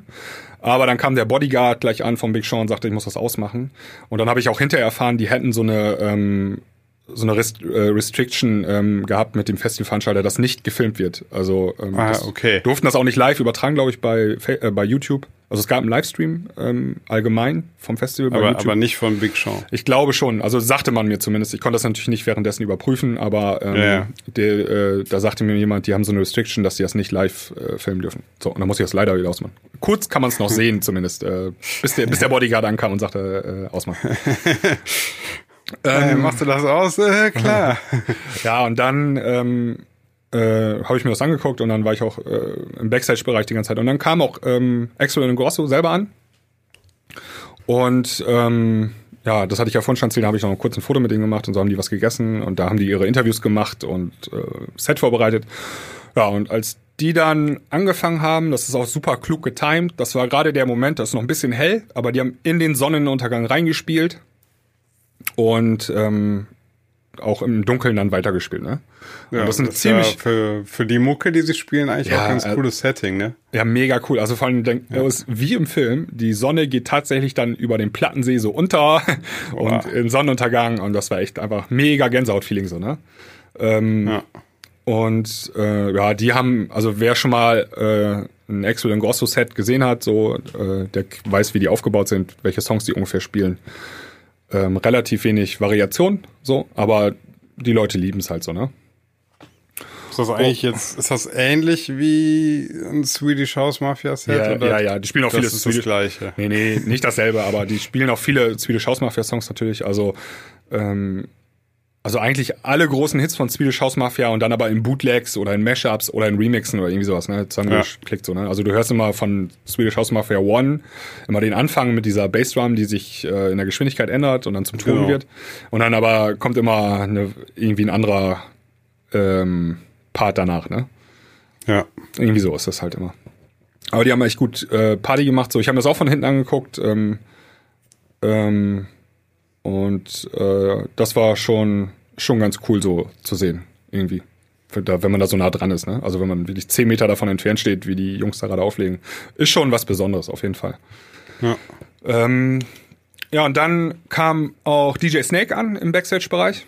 Aber dann kam der Bodyguard gleich an vom Big Show und sagte, ich muss das ausmachen. Und dann habe ich auch hinterher erfahren, die hätten so eine ähm, so eine Rest, äh, Restriction ähm, gehabt mit dem Festivalveranstalter, dass nicht gefilmt wird. Also ähm, ah, okay. durften das auch nicht live übertragen, glaube ich, bei, äh, bei YouTube. Also es gab einen Livestream ähm, allgemein vom Festival bei aber, YouTube. Aber nicht von Big Show. Ich glaube schon. Also sagte man mir zumindest. Ich konnte das natürlich nicht währenddessen überprüfen, aber ähm, ja. der, äh, da sagte mir jemand, die haben so eine Restriction, dass sie das nicht live äh, filmen dürfen. So, und dann muss ich das leider wieder ausmachen. Kurz kann man es noch sehen zumindest, äh, bis, der, bis der Bodyguard ankam und sagte, äh, ausmachen. Ähm, äh, machst du das aus? Äh, klar. ja, und dann ähm, äh, habe ich mir das angeguckt und dann war ich auch äh, im Backstage-Bereich die ganze Zeit. Und dann kam auch ähm, Axel und Grosso selber an. Und ähm, ja, das hatte ich ja vorhin schon erzählt, da habe ich noch kurz ein Foto mit denen gemacht und so haben die was gegessen und da haben die ihre Interviews gemacht und äh, Set vorbereitet. Ja, und als die dann angefangen haben, das ist auch super klug getimed, das war gerade der Moment, das ist noch ein bisschen hell, aber die haben in den Sonnenuntergang reingespielt und ähm, auch im Dunkeln dann weitergespielt, ne? Ja, und das ist ziemlich ja für, für die Mucke, die sie spielen, eigentlich Ja, auch ganz äh, cooles Setting, ne? Ja, mega cool. Also vor allem denk, es ist wie im Film. Die Sonne geht tatsächlich dann über den Plattensee so unter und im Sonnenuntergang und das war echt einfach mega Gänsehaut-Feeling so, ne? Ähm, Ja. Und äh, ja, die haben, also wer schon mal äh, ein Axel und Grosso Set gesehen hat, so äh, der weiß, wie die aufgebaut sind, welche Songs die ungefähr spielen. Ähm, relativ wenig Variation, so, aber die Leute lieben es halt so, ne? Ist das eigentlich jetzt, ist das ähnlich wie ein Swedish House Mafia Set? Ja, oder? ja, ja, die spielen auch Das viele ist das Swedish- Gleiche. Nee, nee, nicht dasselbe, aber die spielen auch viele Swedish House Mafia Songs natürlich. Also, ähm, also eigentlich alle großen Hits von Swedish House Mafia und dann aber in Bootlegs oder in Mashups oder in Remixen oder irgendwie sowas, ne? Zusammengeklickt so, ne? Also du hörst immer von Swedish House Mafia One immer den Anfang mit dieser Bassdrum, die sich äh, in der Geschwindigkeit ändert und dann zum Ton Genau. wird. Und dann aber kommt immer eine, irgendwie ein anderer ähm, Part danach, ne? Ja. Irgendwie so ist das halt immer. Aber die haben echt gut äh, Party gemacht. So, ich habe mir das auch von hinten angeguckt. Ähm, ähm, und äh, das war schon schon ganz cool so zu sehen irgendwie. Da, wenn man da so nah dran ist, ne? Also wenn man wirklich zehn Meter davon entfernt steht, wie die Jungs da gerade auflegen, ist schon was Besonderes auf jeden Fall. Ja. Ähm, ja, und dann kam auch DJ Snake an im Backstage-Bereich.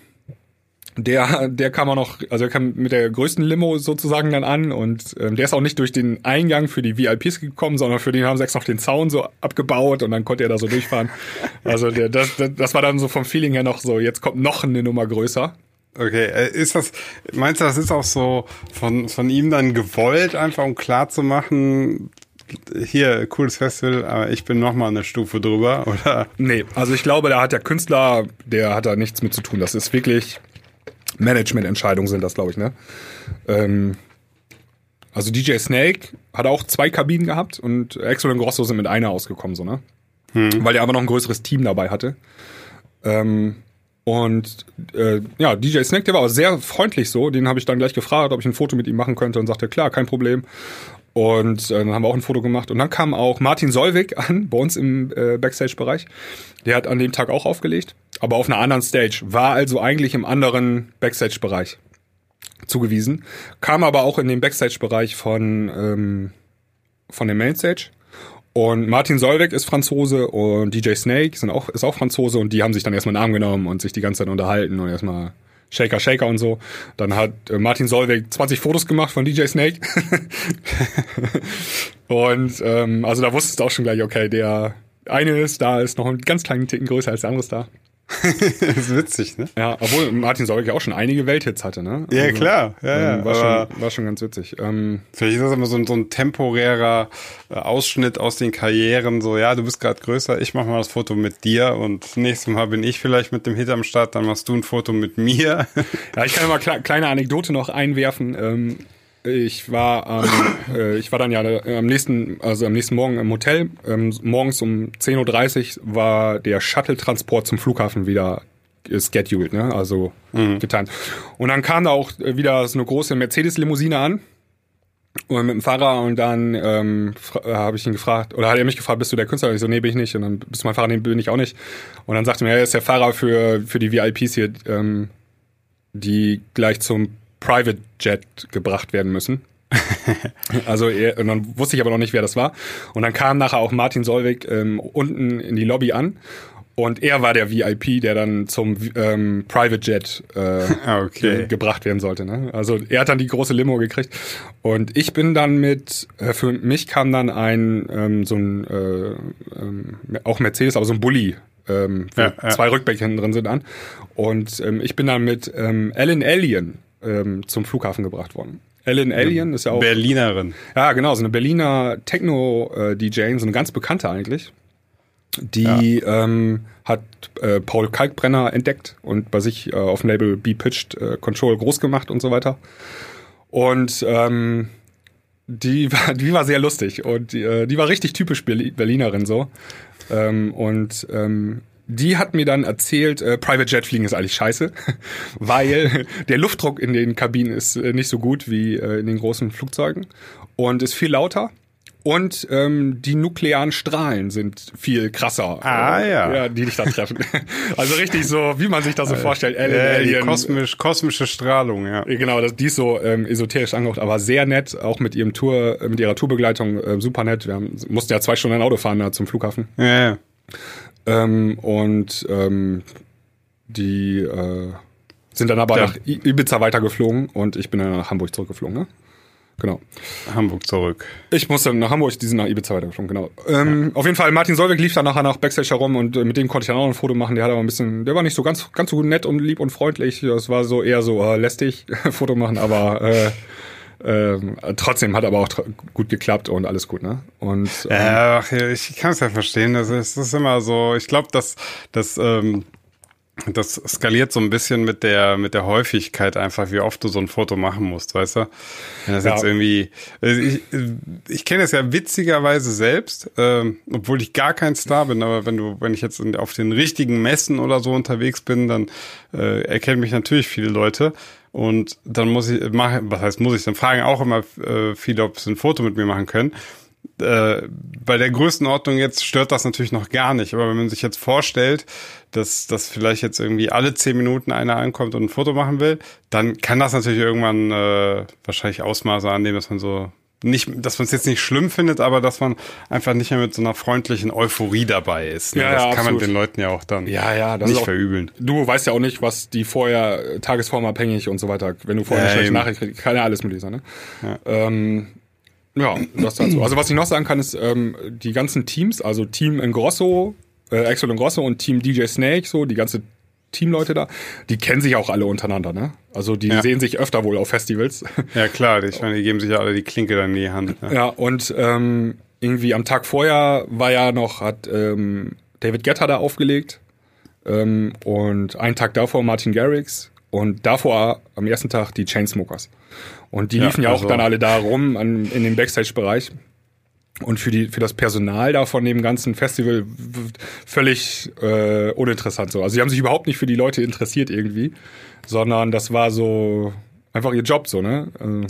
Der, der kam auch noch, also er kam mit der größten Limo sozusagen dann an und ähm, der ist auch nicht durch den Eingang für die VIPs gekommen, sondern für den haben sie extra noch den Zaun so abgebaut und dann konnte er da so durchfahren. Also der, das, das, das war dann so vom Feeling her noch so, jetzt kommt noch eine Nummer größer. Okay, äh, ist das, meinst du, das ist auch so von, von ihm dann gewollt, einfach um klar zu machen, hier, cooles Festival, aber ich bin noch mal eine Stufe drüber, oder? Nee, also ich glaube, da hat der Künstler, der hat da nichts mit zu tun. Das ist wirklich Managemententscheidungen sind das, glaube ich, ne? Ähm, also DJ Snake hat auch zwei Kabinen gehabt und Axel und Grosso sind mit einer ausgekommen, so, ne? Weil er aber noch ein größeres Team dabei hatte. Ähm, und äh, ja, DJ Snake, der war auch sehr freundlich so. Den habe ich dann gleich gefragt, ob ich ein Foto mit ihm machen könnte und sagte, klar, kein Problem. Und äh, dann haben wir auch ein Foto gemacht. Und dann kam auch Martin Solvig an, bei uns im äh, Backstage-Bereich. Der hat an dem Tag auch aufgelegt, aber auf einer anderen Stage. War also eigentlich im anderen Backstage-Bereich zugewiesen. Kam aber auch in den Backstage-Bereich von, ähm, von der Mainstage. Und Martin Solveig ist Franzose und DJ Snake sind auch, ist auch Franzose und die haben sich dann erstmal einen Arm genommen und sich die ganze Zeit unterhalten und erstmal Shaker, Shaker und so. Dann hat äh, Martin Solveig 20 Fotos gemacht von DJ Snake. und ähm, also da wusstest du auch schon gleich, okay, der eine Star ist noch einen ganz kleinen Ticken größer als der andere Star. Das ist witzig, ne? Ja, obwohl Martin Solveig ja auch schon einige Welthits hatte, ne? Ja, klar, ja, ja, ähm, war, aber- schon, war schon ganz witzig. Ähm, Vielleicht ist das immer so ein, so ein temporärer äh, Ausschnitt aus den Karrieren, so, ja, du bist gerade größer, ich mach mal das Foto mit dir und nächstes Mal bin ich vielleicht mit dem Hit am Start, dann machst du ein Foto mit mir. Ja, ich kann ja mal kle kleine Anekdote noch einwerfen. Ähm, ich war am, äh, ich war dann ja äh, am nächsten, also am nächsten Morgen im Hotel. Ähm, morgens um 10.30 Uhr war der Shuttle-Transport zum Flughafen wieder scheduled, ne? Also getimt. Und dann kam da auch äh, wieder so eine große Mercedes-Limousine an. Und mit dem Fahrer und dann ähm, äh, habe ich ihn gefragt, oder hat er mich gefragt, bist du der Künstler? Und ich so, nee, bin ich nicht. Und dann bist du mein Fahrer, nee, bin ich auch nicht. Und dann sagte er mir, er ist der Fahrer für, für die VIPs hier, ähm, die gleich zum Private Jet gebracht werden müssen. also er, und dann wusste ich aber noch nicht, wer das war. Und dann kam nachher auch Martin Solveig ähm, unten in die Lobby an. Und er war der VIP, der dann zum ähm, Private Jet äh, Ah, okay. ge gebracht werden sollte. Ne? Also er hat dann die große Limo gekriegt. Und ich bin dann mit, äh, für mich kam dann ein, ähm, so ein, äh, ähm, auch Mercedes, aber so ein Bulli, ähm, Ja, ja. zwei Rückbänke hinten drin sind an. Und ähm, ich bin dann mit ähm, Alan Alien ähm, zum Flughafen gebracht worden. Alan Alien ist ja auch, Berlinerin. ja genau, so eine Berliner Techno-DJ, so eine ganz bekannte eigentlich. Die ähm, hat äh, Paul Kalkbrenner entdeckt und bei sich äh, auf dem Label B-Pitched äh, Control groß gemacht und so weiter. Und ähm, die war, die war sehr lustig und die, äh, die war richtig typisch Berli- Berlinerin so. Ähm, und ähm, die hat mir dann erzählt, äh, Private Jet fliegen ist eigentlich scheiße, weil der Luftdruck in den Kabinen ist äh, nicht so gut wie äh, in den großen Flugzeugen und ist viel lauter Und ähm, die nuklearen Strahlen sind viel krasser. Ah, äh, ja. ja. Die dich da treffen. also richtig so, wie man sich das so vorstellt. Alien, die Alien. kosmisch, kosmische Strahlung, ja. Genau, das, die ist so ähm, esoterisch angehaucht, aber sehr nett, auch mit ihrem Tour, äh, mit ihrer Tourbegleitung, äh, super nett. Wir haben, mussten ja zwei Stunden ein Auto fahren da zum Flughafen. Ja, ja. Ähm, und ähm, die äh, sind dann aber Ja. nach Ibiza weitergeflogen und ich bin dann nach Hamburg zurückgeflogen, ne? Genau. Hamburg zurück. Ich musste nach Hamburg, die sind nach Ibiza weitergeflogen, genau. Ähm, Auf jeden Fall, Martin Solveig lief dann nachher nach Backstage herum und äh, mit dem konnte ich dann auch ein Foto machen. Der hat aber ein bisschen, der war nicht so ganz, ganz so nett und lieb und freundlich. Das war so eher so äh, lästig, Foto machen, aber äh, ähm, trotzdem hat aber auch gut geklappt und alles gut, ne? Und ähm, Ja, ach, ich kann es ja verstehen. Das ist, das ist immer so. Ich glaube, dass das ähm, das skaliert so ein bisschen mit der mit der Häufigkeit einfach, wie oft du so ein Foto machen musst, weißt du? Wenn das Ja. jetzt irgendwie, also ich, ich kenne es ja witzigerweise selbst, ähm, obwohl ich gar kein Star bin, aber wenn du, wenn ich jetzt auf den richtigen Messen oder so unterwegs bin, dann äh, erkennen mich natürlich viele Leute. Und dann muss ich machen, was heißt muss ich, dann fragen auch immer äh, viele, ob sie ein Foto mit mir machen können äh, bei der Größenordnung jetzt stört das natürlich noch gar nicht. Aber wenn man sich jetzt vorstellt, dass, dass vielleicht jetzt irgendwie alle zehn Minuten einer ankommt und ein Foto machen will, dann kann das natürlich irgendwann äh, wahrscheinlich Ausmaße annehmen, dass man so nicht, dass man es jetzt nicht schlimm findet, aber dass man einfach nicht mehr mit so einer freundlichen Euphorie dabei ist. Ne? Ja, das ja, kann man absolut. den Leuten ja auch dann Ja, ja, nicht auch, verübeln. Du weißt ja auch nicht, was die vorher äh, tagesformabhängig und so weiter. Wenn du vorher Ja, eine schlechte. Nachricht kriegst, kann ja alles möglich sein. Ne? Ja. Ähm, ja, das dazu. Also was ich noch sagen kann, ist ähm, die ganzen Teams, also Team Ingrosso, äh, Axel Ingrosso und Team DJ Snake, so die ganze Teamleute da, die kennen sich auch alle untereinander. Ne? Also die Ja. sehen sich öfter wohl auf Festivals. Ja klar, ich meine, die geben sich ja alle die Klinke dann in die Hand. Ne? Ja, und ähm, irgendwie am Tag vorher war ja noch, hat ähm, David Guetta da aufgelegt ähm, und einen Tag davor Martin Garrix und davor am ersten Tag die Chainsmokers. Und die Ja, liefen ja auch also- dann alle da rum an, in dem Backstage-Bereich. Und für, die, für das Personal da von dem ganzen Festival völlig äh, uninteressant so. Also sie haben sich überhaupt nicht für die Leute interessiert irgendwie, sondern das war so einfach ihr Job so, ne? Also,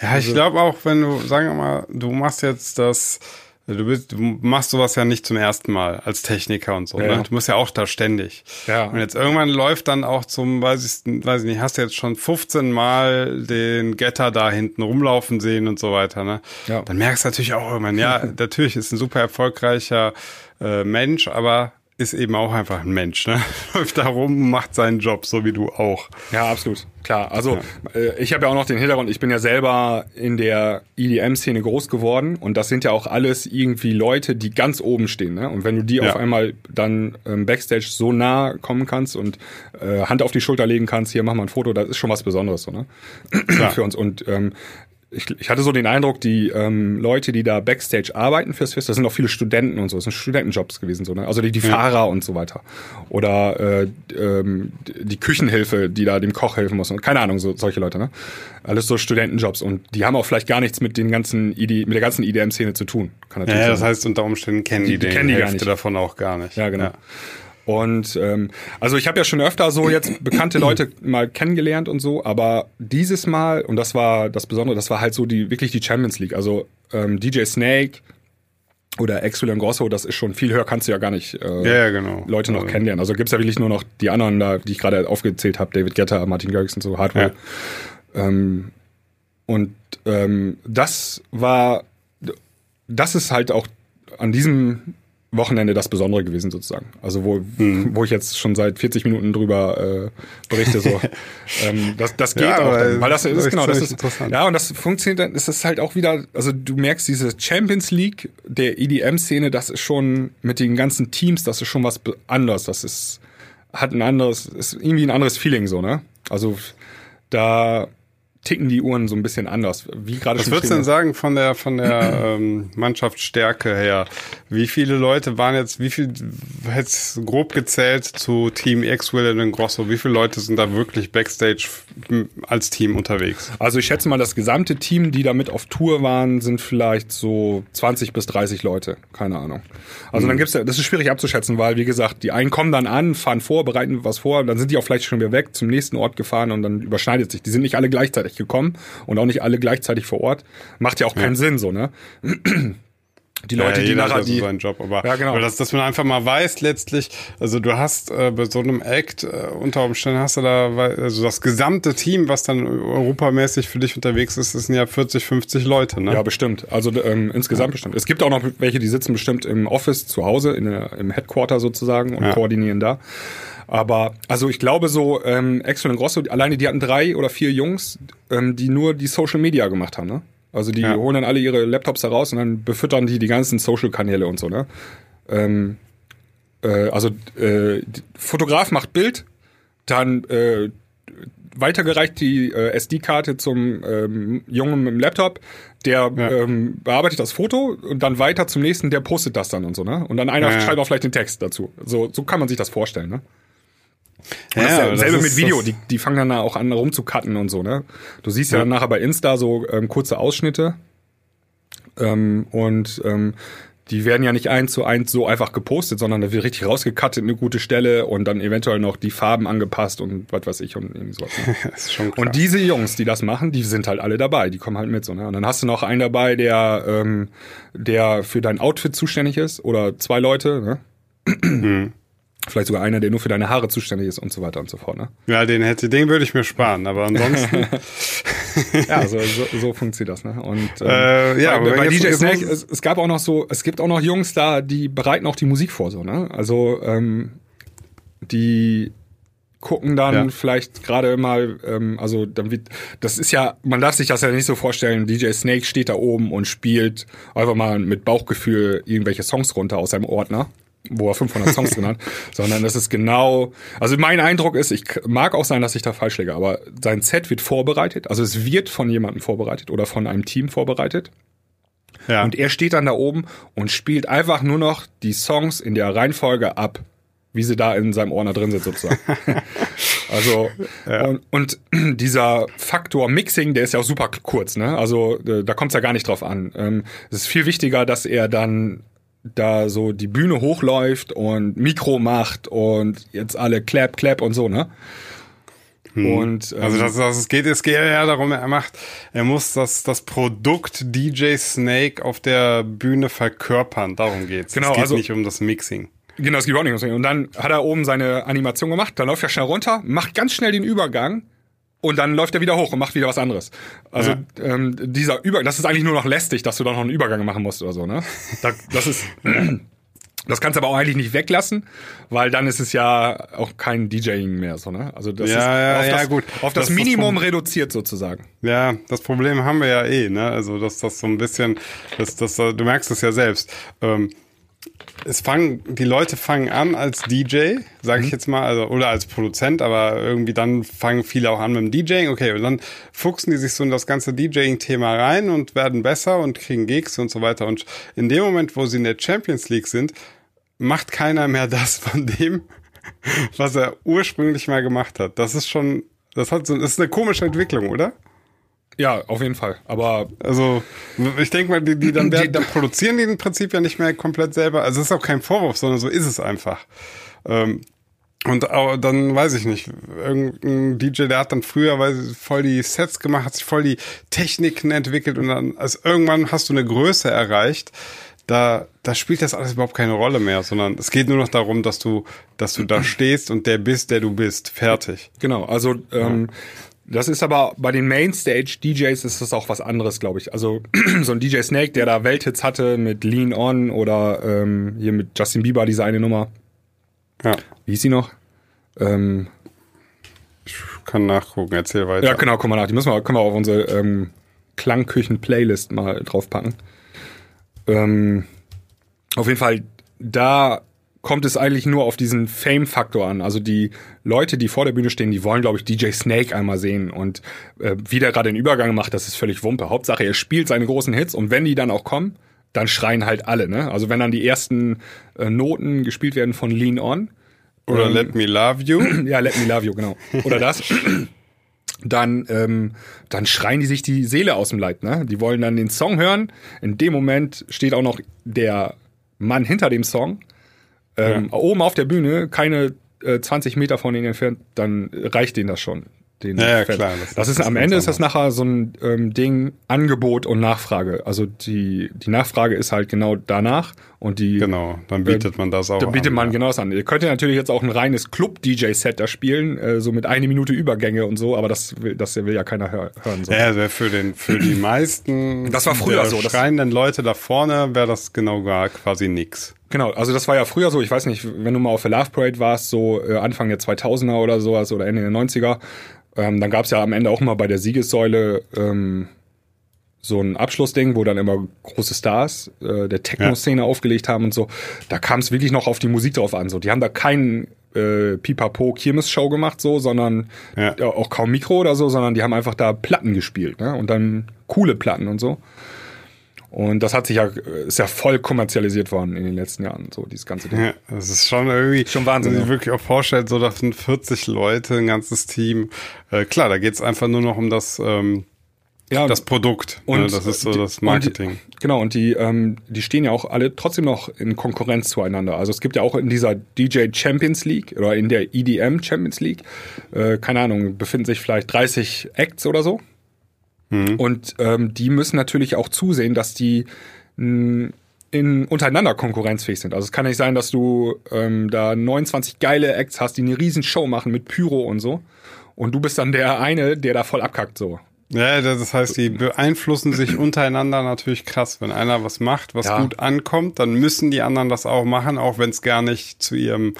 Ja, ich glaube auch, wenn du, sagen wir mal, du machst jetzt das, du, bist, du machst sowas ja nicht zum ersten Mal als Techniker und so. Ja. Ne? Du musst ja auch da ständig. Ja. Und jetzt irgendwann läuft dann auch zum, weiß ich, weiß ich nicht, hast du jetzt schon 15 Mal den Getter da hinten rumlaufen sehen und so weiter. Ne? Ja. Dann merkst du natürlich auch irgendwann, ja, natürlich ist ein super erfolgreicher äh, Mensch, aber ist eben auch einfach ein Mensch, ne? Läuft da rum, macht seinen Job, so wie du auch. Ja, absolut. Klar. Also äh, ich habe ja auch noch den Hintergrund, ich bin ja selber in der EDM-Szene groß geworden und das sind ja auch alles irgendwie Leute, die ganz oben stehen. Ne? Und wenn du die Ja. auf einmal dann ähm, Backstage so nah kommen kannst und äh, Hand auf die Schulter legen kannst, hier mach mal ein Foto, das ist schon was Besonderes so, ne? Für uns. Und ähm, ich, ich hatte so den Eindruck, die ähm, Leute, die da Backstage arbeiten fürs Fest, das sind auch viele Studenten und so, das sind Studentenjobs gewesen, so, ne? Also die, die Fahrer und so weiter. Oder äh, ähm, die Küchenhilfe, die da dem Koch helfen muss. Und keine Ahnung, so solche Leute, ne? Alles so Studentenjobs. Und die haben auch vielleicht gar nichts mit den ganzen ID, mit der ganzen IDM-Szene zu tun. Kann Ja, natürlich ja, das sein. heißt, unter Umständen kennen die, Die- die kennen die gar Hälfte nicht. davon auch gar nicht. Ja, genau. Und ähm, also ich habe ja schon öfter so jetzt bekannte Leute mal kennengelernt und so, aber dieses Mal, und das war das Besondere, das war halt so die wirklich die Champions League. Also ähm, DJ Snake oder Exulian Grosso, das ist schon viel höher, kannst du ja gar nicht äh, Ja, ja, genau. Leute noch Also- kennenlernen. Also gibt's ja wirklich nur noch die anderen da, die ich gerade aufgezählt habe, David Guetta, Martin und so, Hardwell. Ähm, und ähm, das war, das ist halt auch an diesem Wochenende das Besondere gewesen sozusagen. Also wo, Mhm. wo ich jetzt schon seit 40 Minuten drüber äh, berichte, so. ähm, das, das geht Ja, auch, dann, weil das das ist genau, das ist interessant. ja und das funktioniert dann, ist es halt auch wieder, also du merkst diese Champions League der EDM-Szene, das ist schon mit den ganzen Teams, das ist schon was anderes, das ist hat ein anderes, ist irgendwie ein anderes Feeling so, ne? Also da ticken die Uhren so ein bisschen anders. Wie gerade Was würdest du denn sagen von der von der ähm, Mannschaftsstärke her? Wie viele Leute waren jetzt, wie viel hättest du grob gezählt zu Team X-Will und Grosso? Wie viele Leute sind da wirklich Backstage m, als Team unterwegs? Also ich schätze mal, das gesamte Team, die damit auf Tour waren, sind vielleicht so 20 bis 30 Leute. Keine Ahnung. Also dann gibt's ja, das ist schwierig abzuschätzen, weil wie gesagt, die einen kommen dann an, fahren vor, bereiten was vor, dann sind die auch vielleicht schon wieder weg, zum nächsten Ort gefahren und dann überschneidet sich. Die sind nicht alle gleichzeitig gekommen und auch nicht alle gleichzeitig vor Ort. Macht ja auch keinen Sinn so, ne? die Leute, ja, die nachher ja die. seinen Job, aber, Ja, genau. aber dass, dass man einfach mal weiß letztlich, also du hast äh, bei so einem Act äh, unter Umständen hast du da, also das gesamte Team, was dann europamäßig für dich unterwegs ist, das sind ja 40, 50 Leute, ne? Ja, bestimmt. Also ähm, insgesamt bestimmt. Es gibt auch noch welche, die sitzen bestimmt im Office zu Hause, in im Headquarter sozusagen und Ja. koordinieren da. Aber also ich glaube so, ähm, Axel und Grosso, alleine die hatten drei oder vier Jungs, ähm, die nur die Social Media gemacht haben, ne? Also die Ja. holen dann alle ihre Laptops da raus und dann befüttern die die ganzen Social-Kanäle und so, ne? Ähm, äh, also äh, Fotograf macht Bild, dann äh, weitergereicht die äh, SD-Karte zum ähm, Jungen mit dem Laptop, der Ja. ähm, bearbeitet das Foto und dann weiter zum nächsten, der postet das dann und so, ne? Und dann einer ja. schreibt auch vielleicht den Text dazu. So, so kann man sich das vorstellen, ne? Ja, das ist ja aber selbe das mit Video, das- die, die fangen dann auch an rumzucutten und so, ne? Du siehst ja, Ja. dann nachher bei Insta so ähm, kurze Ausschnitte ähm, und ähm, die werden ja nicht eins zu eins so einfach gepostet, sondern da wird richtig rausgecuttet, eine gute Stelle und dann eventuell noch die Farben angepasst und was weiß ich und irgendwie sowas. Ne? das ist schon krass. Und diese Jungs, die das machen, die sind halt alle dabei, die kommen halt mit so. Ne? Und dann hast du noch einen dabei, der, ähm, der für dein Outfit zuständig ist oder zwei Leute, ne? Mhm. Vielleicht sogar einer, der nur für deine Haare zuständig ist und so weiter und so fort. Ne? ja, den hätte, den würde ich mir sparen, aber ansonsten, Ja, so, so, so funktioniert das. Ne? Und ähm, Äh, ja, bei, aber bei DJ muss- es, es gab auch noch so, es gibt auch noch Jungs da, die bereiten auch die Musik vor, so, ne? Also ähm, die gucken dann Ja. vielleicht gerade mal, ähm, also dann wird, das ist ja, man darf sich das ja nicht so vorstellen, DJ Snake steht da oben und spielt einfach mal mit Bauchgefühl irgendwelche Songs runter aus seinem Ordner wo er 500 Songs drin hat, sondern das ist genau, also mein Eindruck ist, ich mag auch sein, dass ich da falsch liege, aber sein Set wird vorbereitet, also es wird von jemandem vorbereitet oder von einem Team vorbereitet ja. und er steht dann da oben und spielt einfach nur noch die Songs in der Reihenfolge ab, wie sie da in seinem Ordner drin sind sozusagen. also und, und dieser Faktor Mixing, der ist ja auch super kurz, ne? Also äh, da kommt es ja gar nicht drauf an. Ähm, es ist viel wichtiger, dass er dann da so die Bühne hochläuft und Mikro macht und jetzt alle Clap, Clap und so, ne? Und ähm, Also das, das, es geht, es geht ja darum, er macht, er muss das, das Produkt DJ Snake auf der Bühne verkörpern. Darum geht's. Genau, es geht also- nicht um das Mixing. Genau, es gibt auch nicht. Und dann hat er oben seine Animation gemacht, dann läuft er schnell runter, macht ganz schnell den Übergang und dann läuft er wieder hoch und macht wieder was anderes. Also Ja. ähm, dieser Übergang, das ist eigentlich nur noch lästig, dass du da noch einen Übergang machen musst oder so, ne? Da, das ist. Das kannst du aber auch eigentlich nicht weglassen, weil dann ist es ja auch kein DJing mehr, so, ne? Also das Ja, ist ja, auf ja, das, gut. auf das, Das das Minimum Problem. reduziert sozusagen. Ja, das Problem haben wir ja eh, ne? Also dass das so ein bisschen, dass das, du merkst es ja selbst. Ähm, es fangen, die Leute fangen an als DJ, sage Mhm. ich jetzt mal, also oder als Produzent, aber irgendwie dann fangen viele auch an mit dem DJing, okay, und dann fuchsen die sich so in das ganze DJing-Thema rein und werden besser und kriegen Gigs und so weiter. Und in dem Moment, wo sie in der Champions League sind, macht keiner mehr das von dem, was er ursprünglich mal gemacht hat. Das ist schon, das hat so, das ist eine komische Entwicklung, oder? Ja, auf jeden Fall. Aber Also, ich denke mal, die, die dann, Die- dann produzieren die im Prinzip ja nicht mehr komplett selber. Also, es ist auch kein Vorwurf, sondern so ist es einfach. Ähm, und auch, dann weiß ich nicht, irgendein DJ, der hat dann früher weiß voll die Sets gemacht, hat sich voll die Techniken entwickelt und dann, also irgendwann hast du eine Größe erreicht, da, da spielt das alles überhaupt keine Rolle mehr, sondern es geht nur noch darum, dass du, dass du da stehst und der bist, der du bist. Fertig. Genau, also ähm, das ist aber bei den Mainstage-DJs ist das auch was anderes, glaube ich. Also so ein DJ Snake, der da Welthits hatte mit Lean On oder ähm, hier mit Justin Bieber, diese eine Nummer. Ja, Wie hieß sie noch? Ähm, ich kann nachgucken, erzähl weiter. ja, genau, komm mal nach. Die müssen wir, können wir auf unsere ähm, Klangküchen-Playlist mal draufpacken. Ähm, auf jeden Fall, da kommt es eigentlich nur auf diesen Fame-Faktor an. Also die Leute, die vor der Bühne stehen, die wollen, glaube ich, DJ Snake einmal sehen. Und äh, wie der gerade den Übergang macht, das ist völlig Wumpe. Hauptsache, er spielt seine großen Hits und wenn die dann auch kommen, dann schreien halt alle. Ne? Also wenn dann die ersten äh, Noten gespielt werden von Lean On, Oder ähm, Let Me Love You. ja, Let Me Love You, genau. Oder das. Dann, ähm, dann schreien die sich die Seele aus dem Leib. Ne? Die wollen dann den Song hören. In dem Moment steht auch noch der Mann hinter dem Song. Ähm, Oben auf der Bühne, keine äh, 20 Meter von ihnen entfernt, dann reicht denen das schon. den Ja, ja, klar, Das, das ist, ist am Ende ist das nachher so ein ähm, Ding Angebot und Nachfrage. Also die, die Nachfrage ist halt genau danach und die Genau, dann bietet man das auch da bietet an, man ja. genau das an. Ihr könnt ja natürlich jetzt auch ein reines Club-DJ-Set da spielen, äh, so mit eine Minute Übergänge und so, aber das will, das will ja keiner hör hören. So. Ja, für, den, für die meisten Das war früher so, das- schreienden Leute da vorne wäre das genau gar quasi nix. Genau, also das war ja früher so, ich weiß nicht, wenn du mal auf der Love Parade warst, so äh, Anfang der 2000er oder sowas oder Ende der 90er, ähm, dann gab's ja am Ende auch immer bei der Siegessäule ähm, so ein Abschlussding, wo dann immer große Stars äh, der Techno-Szene aufgelegt haben und so. Da kam es wirklich noch auf die Musik drauf an. So, die haben da keinen äh, Pipapo Kirmes-Show gemacht, so, sondern Ja. ja, auch kaum Mikro oder so, sondern die haben einfach da Platten gespielt, ne? Und dann coole Platten und so. Und das hat sich ja, ist ja voll kommerzialisiert worden in den letzten Jahren, so dieses ganze Ding. Ja, das ist schon irgendwie. Schon Wahnsinn, Wenn ja. sich wirklich auch vorstellt, so das sind 40 Leute, ein ganzes Team. Äh, klar, da geht's einfach nur noch um das, ähm, Ja, das Produkt. und ne? Das ist so die- das und Marketing. Die, genau, und die, ähm, die stehen ja auch alle trotzdem noch in Konkurrenz zueinander. Also es gibt ja auch in dieser DJ Champions League oder in der EDM Champions League, äh, keine Ahnung, befinden sich vielleicht 30 Acts oder so. Und ähm, die müssen natürlich auch zusehen, dass die mh, in, untereinander konkurrenzfähig sind. Also es kann nicht sein, dass du ähm, da 29 geile Acts hast, die eine riesen Show machen mit Pyro und so. Und du bist dann der eine, der da voll abkackt so. Ja, das heißt, die beeinflussen sich untereinander natürlich krass. Wenn einer was macht, was Ja. gut ankommt, dann müssen die anderen das auch machen, auch wenn es gar nicht zu ihrem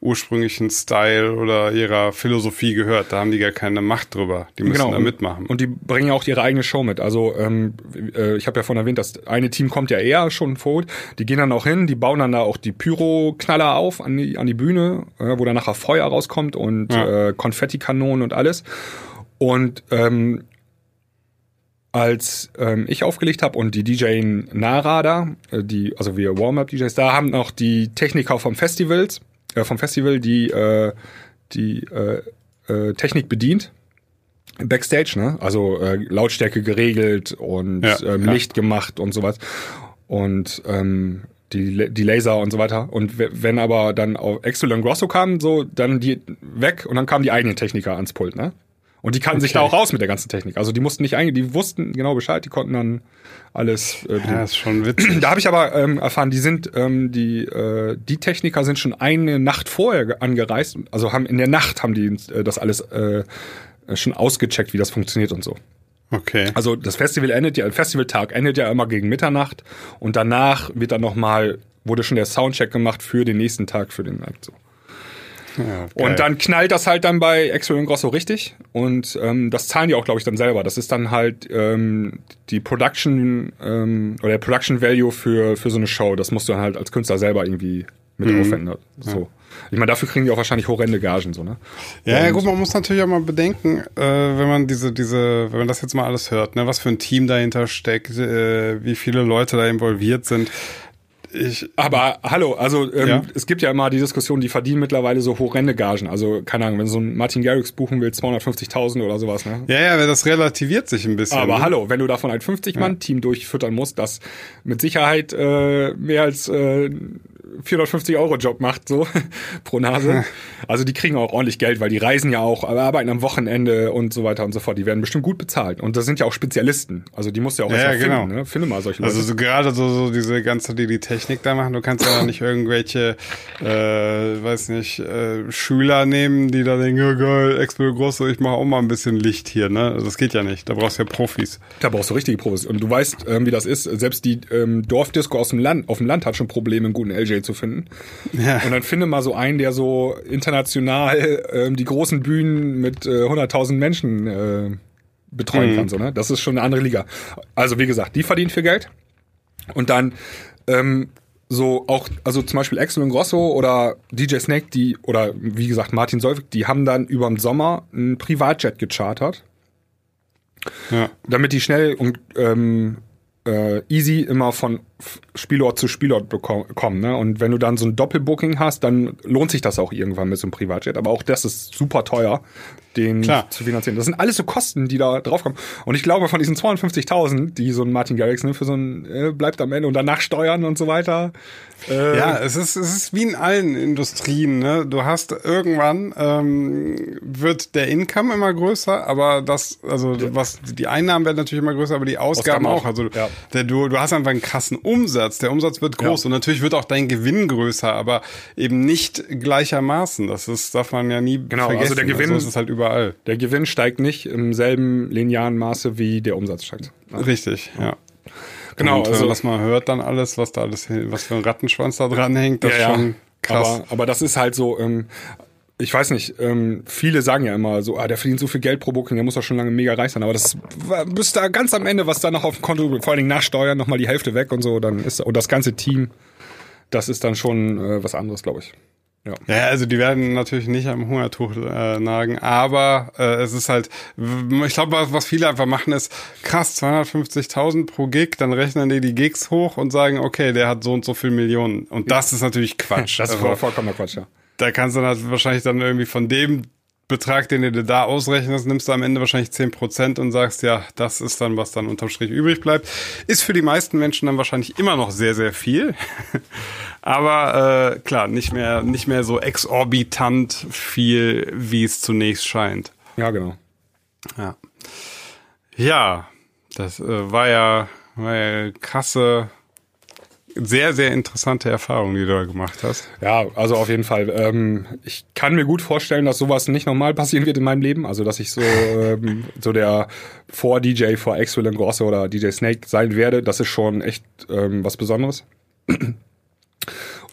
ursprünglichen Style oder ihrer Philosophie gehört. Da haben die gar keine Macht drüber. Die müssen da mitmachen. Genau. Und die bringen ja auch ihre eigene Show mit. Also ähm, äh, ich habe ja vorhin erwähnt, das eine Team kommt ja eher schon vor. Die gehen dann auch hin, die bauen dann da auch die Pyro-Knaller auf an die, an die Bühne, äh, wo dann nachher Feuer rauskommt und Ja. äh, Konfettikanonen und alles. Und ähm, als ähm, ich aufgelegt habe und die DJ Nara da, äh, die, also wir Warm-Up-DJs, da haben noch die Techniker vom Festivals, äh, vom Festival, die äh, die äh, äh, Technik bedient. Backstage, ne? Also äh, Lautstärke geregelt und Ja, ähm, ja. Licht gemacht und sowas. Und ähm, die, die Laser und so weiter. Und we- wenn aber dann auf Excel und Grosso kam, so, dann die weg und dann kamen die eigenen Techniker ans Pult, ne? Und die kannten sich da Okay. auch raus mit der ganzen Technik. Also die mussten nicht eigentlich, die wussten genau Bescheid, die konnten dann alles äh, ja, ist schon witzig. Da habe ich aber ähm, erfahren, die sind ähm, die äh, die Techniker sind schon eine Nacht vorher ge- angereist, also haben in der Nacht haben die äh, das alles äh, schon ausgecheckt, wie das funktioniert und so. Okay. Also das Festival endet ja, der Festivaltag endet ja immer gegen Mitternacht und danach wird dann noch mal wurde schon der Soundcheck gemacht für den nächsten Tag für den Act so. Ja. Und dann knallt das halt dann bei Exo und Grosso richtig. Und ähm, das zahlen die auch, glaube ich, dann selber. Das ist dann halt ähm, die Production ähm, oder der Production Value für, für so eine Show. Das musst du dann halt als Künstler selber irgendwie mit Mhm. aufwenden. So. Ich meine, dafür kriegen die auch wahrscheinlich horrende Gagen, so, ne? Ja, ja, gut, man muss natürlich auch mal bedenken, äh, wenn man diese, diese, wenn man das jetzt mal alles hört, ne, was für ein Team dahinter steckt, äh, wie viele Leute da involviert sind. Ich, Aber hallo, also ähm, Ja. es gibt ja immer die Diskussion, die verdienen mittlerweile so horrende Gagen. Also keine Ahnung, wenn so ein Martin Garrix buchen will, 250.000 oder sowas, ne? ja, ja, das relativiert sich ein bisschen. Aber ne? hallo, wenn du davon ein 50-Mann-Team durchfüttern musst, das mit Sicherheit äh, mehr als äh, 450 Euro Job macht, so pro Nase. Also die kriegen auch ordentlich Geld, weil die reisen ja auch, arbeiten am Wochenende und so weiter und so fort. Die werden bestimmt gut bezahlt. Und das sind ja auch Spezialisten. Also die musst du ja auch Ja, erst ja, finden. genau. Ne? Finde mal solche Leute. Also so gerade so, so diese ganze, die die Technik da machen, du kannst ja nicht irgendwelche, äh, weiß nicht, äh, Schüler nehmen, die da denken, ja geil, Expo Grosso, ich mache auch mal ein bisschen Licht hier, ne? Also Das geht ja nicht, da brauchst du ja Profis. Da brauchst du richtige Profis. Und du weißt, ähm, wie das ist. Selbst die ähm, Dorfdisco aus dem Land, auf dem Land hat schon Probleme, einen guten LJ zu finden. Ja. Und dann finde mal so einen, der so international ähm, die großen Bühnen mit äh, 100.000 Menschen äh, betreuen kann. So, ne? Das ist schon eine andere Liga. Also wie gesagt, die verdienen viel Geld. Und dann ähm, so auch, also zum Beispiel Axel und Grosso oder DJ Snake, die, oder wie gesagt Martin Solvik, die haben dann über den Sommer ein Privatjet gechartert Ja. damit die schnell und ähm, äh, easy immer von Spielort zu Spielort kommen. Ne? Und wenn du dann so ein Doppelbooking hast, dann lohnt sich das auch irgendwann mit so einem Privatjet. Aber auch das ist super teuer, den Klar. zu finanzieren. Das sind alles so Kosten, die da draufkommen. Und ich glaube, von diesen 250.000, die so ein Martin Garrix ne, für so ein äh, bleibt am Ende und danach Steuern und so weiter. Äh, Ja, es ist, es ist wie in allen Industrien. Ne? Du hast irgendwann ähm, wird der Income immer größer, aber das, also was die Einnahmen werden natürlich immer größer, aber die Ausgaben, Ausgaben auch. auch. Also Ja. der, du, du hast einfach einen krassen Umsatz. Der Umsatz wird groß Ja. und natürlich wird auch dein Gewinn größer, aber eben nicht gleichermaßen. Das ist, darf man ja nie Genau, also vergessen. der Gewinn- so ist halt überall. Der Gewinn steigt nicht im selben linearen Maße, wie der Umsatz steigt. Richtig, ja. Genau, und, äh, also- was man hört dann alles, was da alles, was für ein Rattenschwanz da dran hängt, das ist schon krass. Aber, aber das ist halt so, ähm, ich weiß nicht, ähm, viele sagen ja immer so, ah, der verdient so viel Geld pro Booking, der muss doch schon lange mega reich sein. Aber das war- bis da ganz am Ende, was da noch auf dem Konto, vor allen Dingen nach Steuern, nochmal die Hälfte weg und so, dann ist, und das ganze Team, das ist dann schon äh, was anderes, glaube ich. Ja. Ja, also die werden natürlich nicht am Hungertuch äh, nagen, aber äh, es ist halt, ich glaube, was, was viele einfach machen ist, krass, 250.000 pro Gig, dann rechnen die die Gigs hoch und sagen, okay, der hat so und so viel Millionen. Und das ist natürlich Quatsch. Das ist Also, voll, vollkommener Quatsch, ja. Da kannst du dann halt wahrscheinlich dann irgendwie von dem Betrag, den du dir da ausrechnest, nimmst du am Ende wahrscheinlich 10% und sagst, ja, das ist dann, was dann unterm Strich übrig bleibt. Ist für die meisten Menschen dann wahrscheinlich immer noch sehr, sehr viel. Aber äh, klar, nicht mehr, nicht mehr so exorbitant viel, wie es zunächst scheint. Ja, genau. Ja. Ja, das äh, war ja, war ja krasse, sehr, sehr interessante Erfahrung, die du da gemacht hast. Ja, also auf jeden Fall. Ähm, ich kann mir gut vorstellen, dass sowas nicht normal passieren wird in meinem Leben. Also dass ich so ähm, so der Vor-DJ vor Axel Grosse oder DJ Snake sein werde. Das ist schon echt ähm, was Besonderes.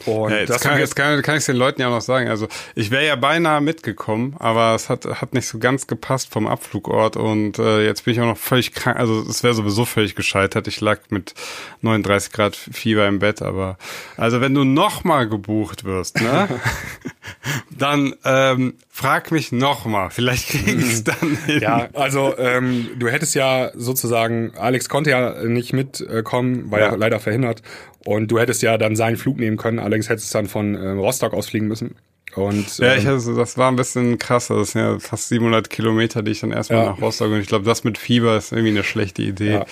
Und Ja, das kann, jetzt kann, kann ich den Leuten ja auch noch sagen. Also ich wäre ja beinahe mitgekommen, aber es hat, hat nicht so ganz gepasst vom Abflugort und äh, jetzt bin ich auch noch völlig krank. Also es wäre sowieso völlig gescheitert. Ich lag mit 39 Grad Fieber im Bett, aber also wenn du nochmal gebucht wirst, ne, dann ähm, frag mich nochmal. Vielleicht krieg ich's dann hin. Ja, also ähm, du hättest ja sozusagen, Alex konnte ja nicht mitkommen, war ja. Ja. leider verhindert. Und du hättest ja dann seinen Flug nehmen können, allerdings hättest du dann von ähm, Rostock aus fliegen müssen. Und Ja, ähm, ich hatte, das war ein bisschen krass. Das sind ja fast 700 Kilometer, die ich dann erstmal Ja. nach Rostock und ich glaube, das mit Fieber ist irgendwie eine schlechte Idee. Ja.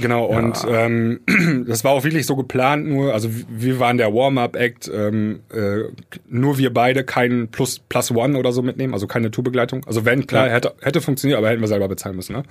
Genau, und ähm, das war auch wirklich so geplant, nur, also wir waren der Warm-Up-Act, ähm, äh, nur wir beide kein Plus, Plus One oder so mitnehmen, also keine Tourbegleitung. Also wenn, klar, Ja. hätte, hätte funktioniert, aber hätten wir selber bezahlen müssen. Ne?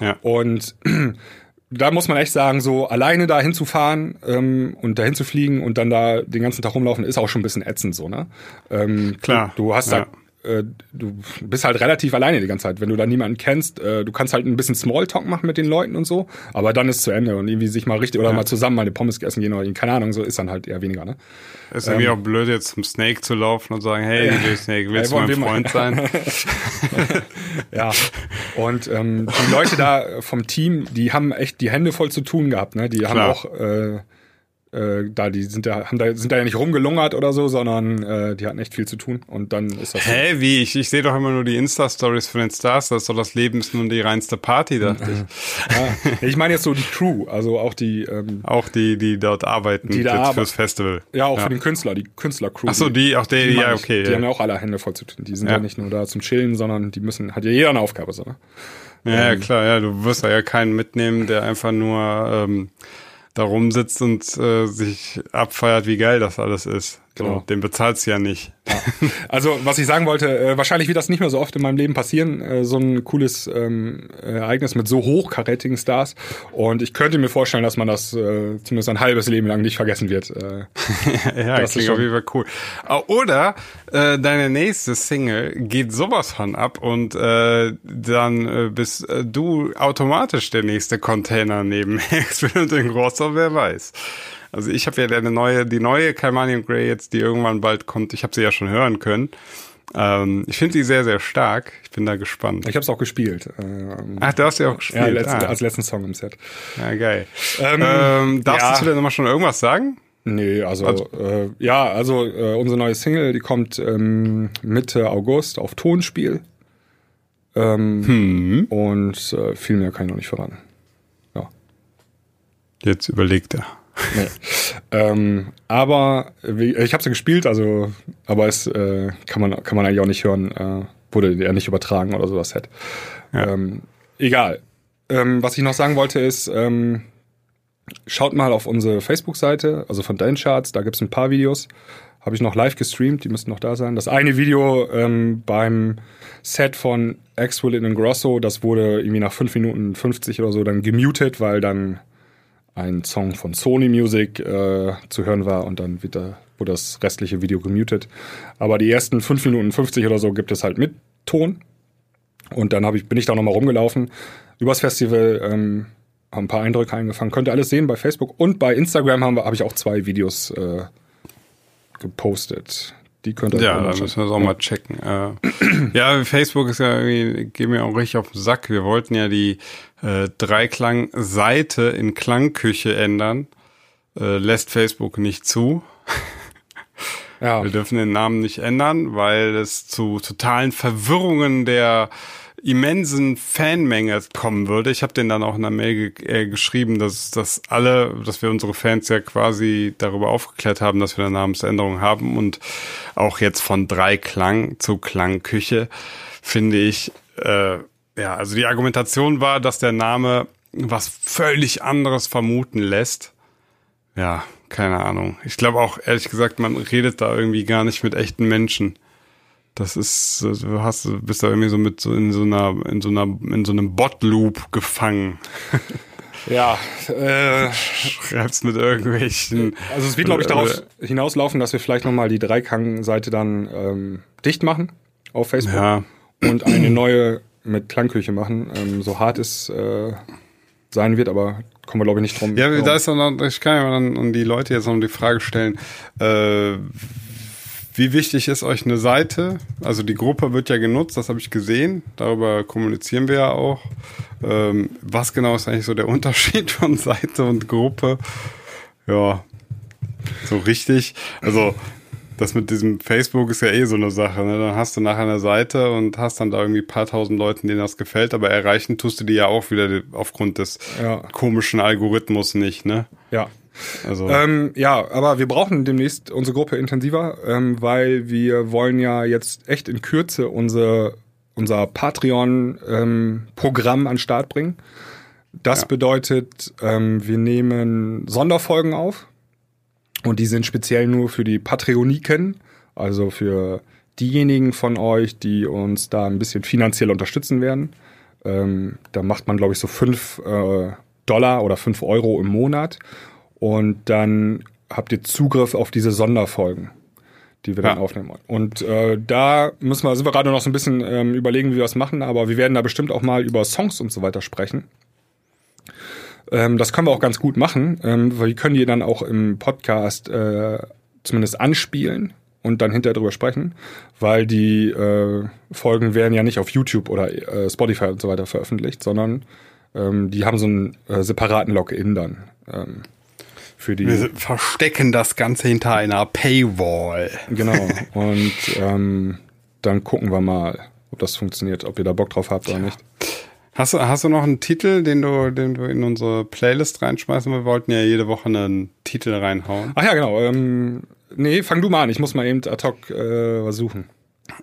Ja. Und da muss man echt sagen, so alleine da hinzufahren ähm, und dahin zu fliegen und dann da den ganzen Tag rumlaufen, ist auch schon ein bisschen ätzend so, ne? Ähm, Klar, Du, du hast ja. da, äh, du bist halt relativ alleine die ganze Zeit. Wenn du da niemanden kennst, äh, du kannst halt ein bisschen Smalltalk machen mit den Leuten und so, aber dann ist zu Ende und irgendwie sich mal richtig oder mal zusammen mal eine Pommes essen gehen oder keine Ahnung, so ist dann halt eher weniger, ne? Ist irgendwie auch blöd, jetzt zum Snake zu laufen und sagen, hey, DJ Snake, willst Hey, du mein Freund sein? Ja. Und ähm, die Leute da vom Team, die haben echt die Hände voll zu tun gehabt, ne? Die haben Klar. auch äh, äh, da, die sind da, haben da, sind da ja nicht rumgelungert oder so, sondern äh, die hatten echt viel zu tun. Und dann ist das so. Hä, wie? Ich, ich sehe doch immer nur die Insta-Stories von den Stars, das ist doch das Leben ist nun die reinste Party, dachte ich. Ja. Ich meine jetzt so die Crew, also auch die, ähm, Auch die, die dort arbeiten Die da arbe- fürs Festival. ja auch für den Künstler, die Künstler-Crew. Ach so, die, auch der, Die ja, okay. Die ja. haben ja auch alle Hände voll zu tun. Die sind ja. Ja. nicht nur da zum Chillen, sondern die müssen, hat ja jeder eine Aufgabe, so, ne? Ja, ja, klar, ja, du wirst da ja keinen mitnehmen, der einfach nur ähm, da rumsitzt und äh, sich abfeiert, wie geil das alles ist. Genau. So, den bezahlst du ja nicht. Also, was ich sagen wollte, äh, wahrscheinlich wird das nicht mehr so oft in meinem Leben passieren, äh, so ein cooles ähm, Ereignis mit so hochkarätigen Stars. Und ich könnte mir vorstellen, dass man das äh, zumindest ein halbes Leben lang nicht vergessen wird. Äh, Ja, Das klingt auf jeden Fall cool. Ah, Oder äh, deine nächste Single geht sowas von ab und äh, dann äh, bist äh, du automatisch der nächste Container neben und den Grosser, wer weiß. Also ich habe ja deine neue, die neue Calmanium Grey jetzt, die irgendwann bald kommt. Ich habe sie ja schon hören können. Ähm, ich finde sie sehr, sehr stark. Ich bin da gespannt. ich habe es auch gespielt. Ähm, Ach, du hast sie auch gespielt. ja, letzten, ah, als letzten Song im Set. ja, geil. Ähm, Ähm, darfst ja. du der Nummer schon irgendwas sagen? Nee, also, äh, ja, also äh, unsere neue Single, die kommt ähm, Mitte August auf Tonspiel. Ähm, Hm. Und äh, viel mehr kann ich noch nicht verraten. Ja. Jetzt überlegt er. Nee. ähm, aber ich habe sie gespielt, also aber es äh, kann man kann man eigentlich auch nicht hören, äh, wurde ja nicht übertragen oder so das Set. Ja. Ähm, egal. Ähm, was ich noch sagen wollte ist, ähm, schaut mal auf unsere Facebook-Seite, also von Dance Charts, da gibt's ein paar Videos. Habe ich noch live gestreamt, die müssten noch da sein. Das eine Video ähm, beim Set von Axwell in Grosso, das wurde irgendwie nach 5 Minuten 50 oder so dann gemutet, weil dann ein Song von Sony Music äh, zu hören war und dann wieder wurde das restliche Video gemutet. Aber die ersten 5 Minuten 50 oder so gibt es halt mit Ton. Und dann ich, bin ich da nochmal rumgelaufen übers Festival, ähm, haben ein paar Eindrücke eingefangen. Könnt ihr alles sehen bei Facebook und bei Instagram habe hab ich auch zwei Videos äh, gepostet. Die könnt ihr Ja, da müssen wir das auch mal checken. Äh, ja, Facebook ist ja irgendwie, geht mir auch richtig auf den Sack. Wir wollten ja die äh, Dreiklang-Seite in Klangküche ändern. Äh, lässt Facebook nicht zu. ja. Wir dürfen den Namen nicht ändern, weil es zu totalen Verwirrungen der immensen Fanmenge kommen würde. Ich habe den dann auch in der Mail ge äh, geschrieben, dass, dass alle, dass wir unsere Fans ja quasi darüber aufgeklärt haben, dass wir eine Namensänderung haben und auch jetzt von drei Klang zu Klangküche finde ich, äh, ja, also die Argumentation war, dass der Name was völlig anderes vermuten lässt. Ja, keine Ahnung. Ich glaube auch, ehrlich gesagt, man redet da irgendwie gar nicht mit echten Menschen. Das ist, du hast, bist da irgendwie so mit so in so einer, in so einer, in so einem Bot-Loop gefangen. Ja, äh, schreibst mit irgendwelchen. Also es wird, glaube ich, darauf äh, hinauslaufen, dass wir vielleicht nochmal die Dreiklang-Seite dann ähm, dicht machen auf Facebook ja. und eine neue mit Klangküche machen. Ähm, so hart es äh, sein wird, aber kommen wir, glaube ich, nicht drum. Ja, da ist dann, ich kann ja dann an die Leute jetzt noch die Frage stellen, äh, wie wichtig ist euch eine Seite? Also die Gruppe wird ja genutzt, das habe ich gesehen. Darüber kommunizieren wir ja auch. Ähm, was genau ist eigentlich so der Unterschied von Seite und Gruppe? Ja, so richtig. Also das mit diesem Facebook ist ja eh so eine Sache. Ne? Dann hast du nachher eine Seite und hast dann da irgendwie ein paar tausend Leuten, denen das gefällt, aber erreichen tust du die ja auch wieder aufgrund des ja. komischen Algorithmus nicht, ne? Ja. Also. Ähm, ja, aber wir brauchen demnächst unsere Gruppe intensiver, ähm, weil wir wollen ja jetzt echt in Kürze unser, unser Patreon-Programm ähm, an Start bringen. Das ja. bedeutet, ähm, wir nehmen Sonderfolgen auf und die sind speziell nur für die Patreoniken, also für diejenigen von euch, die uns da ein bisschen finanziell unterstützen werden. Ähm, da macht man, glaube ich, so fünf äh, Dollar oder fünf Euro im Monat und dann habt ihr Zugriff auf diese Sonderfolgen, die wir ja. dann aufnehmen wollen. Und äh, da müssen wir, sind wir gerade noch so ein bisschen ähm, überlegen, wie wir das machen, aber wir werden da bestimmt auch mal über Songs und so weiter sprechen. Ähm, das können wir auch ganz gut machen, ähm, weil wir können die dann auch im Podcast äh, zumindest anspielen und dann hinterher drüber sprechen, weil die äh, Folgen werden ja nicht auf YouTube oder äh, Spotify und so weiter veröffentlicht, sondern ähm, die haben so einen äh, separaten Login dann. Ähm, für die. Wir verstecken das Ganze hinter einer Paywall. Genau. Und ähm, dann gucken wir mal, ob das funktioniert, ob ihr da Bock drauf habt oder nicht. Hast du, hast du noch einen Titel, den du, den du in unsere Playlist reinschmeißen? Wir wollten ja jede Woche einen Titel reinhauen. Ach ja, genau. Ähm, nee, fang du mal an. Ich muss mal eben ad hoc äh, was suchen.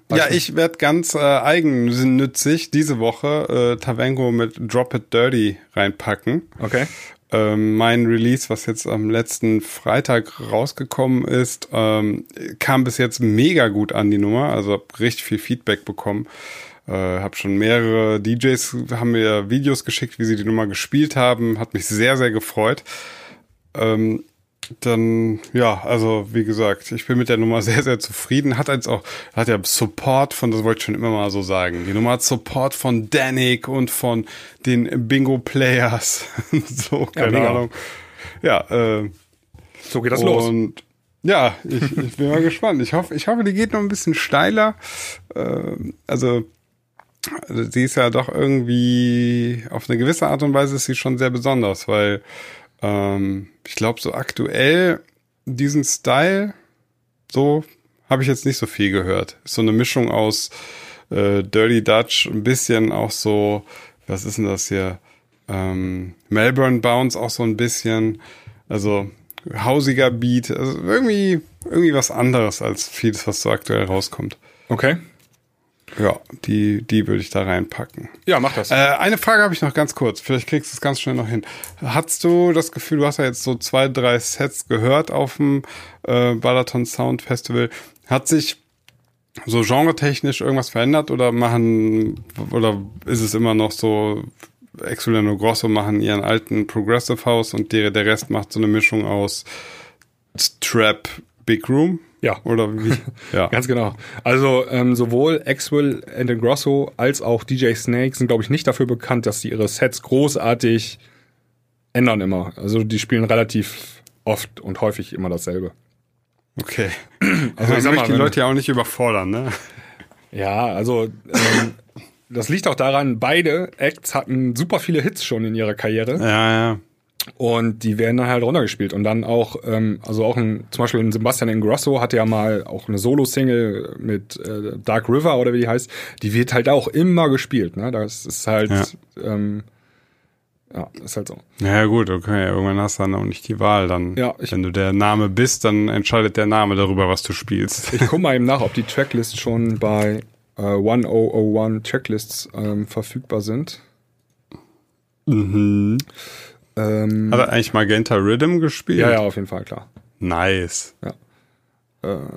Was ja, ich werde ganz äh, eigennützig diese Woche äh, Tavengo mit Drop It Dirty reinpacken. Okay ähm, mein Release, was jetzt am letzten Freitag rausgekommen ist, ähm, kam bis jetzt mega gut an die Nummer. Also hab richtig viel Feedback bekommen. Äh, habe schon mehrere DJs haben mir Videos geschickt, wie sie die Nummer gespielt haben. Hat mich sehr, sehr gefreut. Ähm, dann, ja, also wie gesagt, ich bin mit der Nummer sehr, sehr zufrieden. Hat jetzt auch, hat ja Support von, das wollte ich schon immer mal so sagen. Die Nummer hat Support von Danik und von den Bingo Players. so, keine ja, Ahnung. Ja, äh, so geht das und, los. Und ja, ich, ich bin mal gespannt. Ich hoffe, ich hoffe, die geht noch ein bisschen steiler. Äh, also, sie ist ja doch irgendwie, auf eine gewisse Art und Weise ist sie schon sehr besonders, weil ähm, ich glaube, so aktuell diesen Style, so habe ich jetzt nicht so viel gehört. Ist so eine Mischung aus äh, Dirty Dutch, ein bisschen auch so, was ist denn das hier? Ähm, Melbourne Bounce auch so ein bisschen. Also hausiger Beat. Also irgendwie, irgendwie was anderes als vieles, was so aktuell rauskommt. Okay. Ja, die, die würde ich da reinpacken. Ja, mach das. Äh, eine Frage habe ich noch ganz kurz. Vielleicht kriegst du es ganz schnell noch hin. Hattest du das Gefühl, du hast ja jetzt so zwei, drei Sets gehört auf dem äh, Balaton Sound Festival. Hat sich so genretechnisch irgendwas verändert oder machen oder ist es immer noch so Exulano Grosso machen ihren alten Progressive House und der, der Rest macht so eine Mischung aus Trap Big Room? Ja. Oder wie? Ja. Ganz genau. Also ähm, sowohl Axwell and Grosso als auch DJ Snake sind, glaube ich, nicht dafür bekannt, dass sie ihre Sets großartig ändern immer. Also die spielen relativ oft und häufig immer dasselbe. Okay. Also ich sag mal, die Leute ja auch nicht überfordern, ne? Ja, also ähm, das liegt auch daran, beide Acts hatten super viele Hits schon in ihrer Karriere. Ja, ja. Und die werden dann halt runtergespielt. Und dann auch, ähm, also auch ein, zum Beispiel ein Sebastian Ingrosso hatte ja mal auch eine Solo-Single mit äh, Dark River oder wie die heißt. Die wird halt auch immer gespielt. Ne? Das ist halt, Ja. ähm, ja, ist halt so. Ja, gut, okay. Irgendwann hast du dann auch nicht die Wahl. Dann, Ja, ich- wenn du der Name bist, dann entscheidet der Name darüber, was du spielst. Ich guck mal eben nach, ob die Tracklists schon bei äh, 1001 Tracklists ähm, verfügbar sind. Mhm. Ähm, Hat er eigentlich Magenta Rhythm gespielt? ja, ja, auf jeden Fall, klar. Nice. Ja.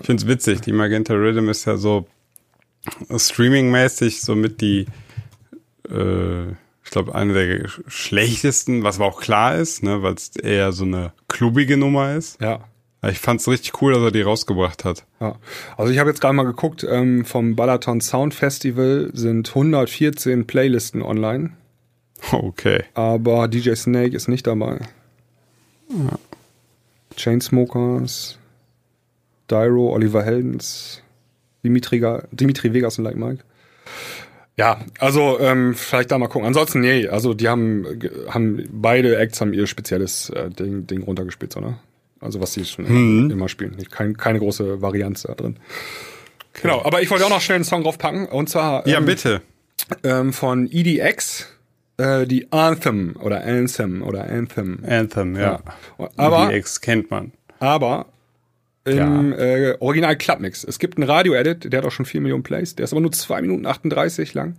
Ich find's witzig. Die Magenta Rhythm ist ja so streamingmäßig somit die, äh, ich glaube, eine der schlechtesten, was aber auch klar ist, ne, weil es eher so eine klubige Nummer ist. Ja. Ich fand's richtig cool, dass er die rausgebracht hat. Ja, also ich habe jetzt gerade mal geguckt, ähm, vom Balaton Sound Festival sind 114 Playlisten online, Okay. aber DJ Snake ist nicht dabei. Chainsmokers, Dyro, Oliver Heldens, Dimitri, Dimitri Vegas und Like Mike. Ja, also ähm, vielleicht da mal gucken. Ansonsten, nee, also die haben, haben beide Acts haben ihr spezielles äh, Ding, Ding runtergespielt, so, ne? Also was sie schon immer, immer spielen. Kein, keine große Varianz da drin. Genau, aber ich wollte auch noch schnell einen Song draufpacken. Und zwar Ja, ähm, bitte. ähm, von EDX, äh, die Anthem oder Anthem oder Anthem. Anthem, ja. Aber, EDX kennt man. aber im äh, Original Clubmix. Es gibt einen Radio-Edit, der hat auch schon 4 Millionen Plays. Der ist aber nur 2 Minuten 38 lang.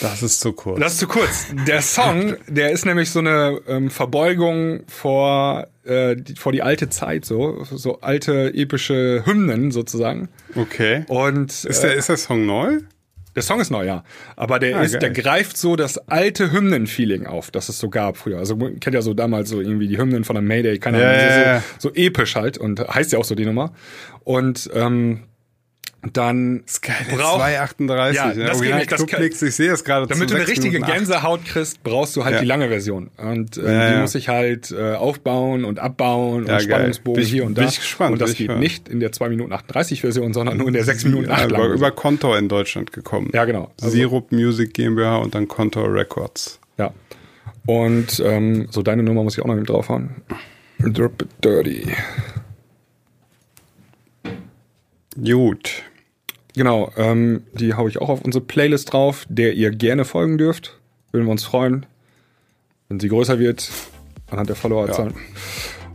Das ist zu kurz. Das ist zu kurz. Der Song, der ist nämlich so eine ähm, Verbeugung vor, äh, die, vor die alte Zeit, so, so alte epische Hymnen sozusagen. okay. Und Ist äh, der, ist der Song neu? Der Song ist neu, ja. Aber der Ah, ist, der geil. greift so das alte Hymnen-Feeling auf, das es so gab früher. Also man kennt ja so damals so irgendwie die Hymnen von der Mayday, keine Ahnung, ja, so, so episch halt und heißt ja auch so die Nummer. Und ähm, dann braucht 2,38. Ja, ne? das geht nicht, das kann- ich sehe es gerade Damit du eine richtige Minuten. Gänsehaut kriegst, brauchst du halt Ja. die lange Version. Und äh, Ja, die ja. muss ich halt äh, aufbauen und abbauen Ja, und. Spannungsbogen ich- hier und da. bin ich gespannt, und das ich geht nicht in der 2 Minuten 38 Version, sondern nur in der 6 Minuten 8 Ja, über, über Kontor in Deutschland gekommen. ja, genau. Also, Sirup Music GmbH und dann Kontor Records. ja. Und ähm, so deine Nummer muss ich auch noch mit draufhauen. Drop it dirty. Gut. Genau, ähm, die hau ich auch auf unsere Playlist drauf, der ihr gerne folgen dürft. Würden wir uns freuen, wenn sie größer wird, anhand der Followerzahlen.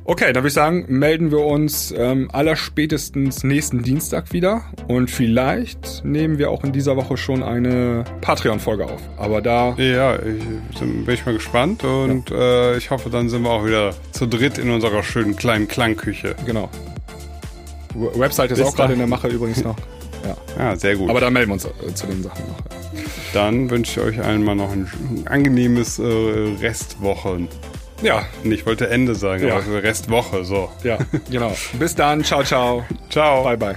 Okay, dann würde ich sagen, melden wir uns ähm, allerspätestens nächsten Dienstag wieder. Und vielleicht nehmen wir auch in dieser Woche schon eine Patreon-Folge auf. Aber da, Ja, ich, bin ich mal gespannt und äh, ich hoffe, dann sind wir auch wieder zu dritt in unserer schönen kleinen Klangküche. genau. Website ist Bis auch gerade in der Mache übrigens noch. Ja. Ja, sehr gut. Aber da melden wir uns äh, zu den Sachen noch. dann wünsche ich euch allen mal noch ein angenehmes äh, Restwochen. Ja, Und Ich wollte Ende sagen, Ja. aber Restwoche, so. ja, genau. Bis dann. Ciao, ciao. Ciao. Bye, bye.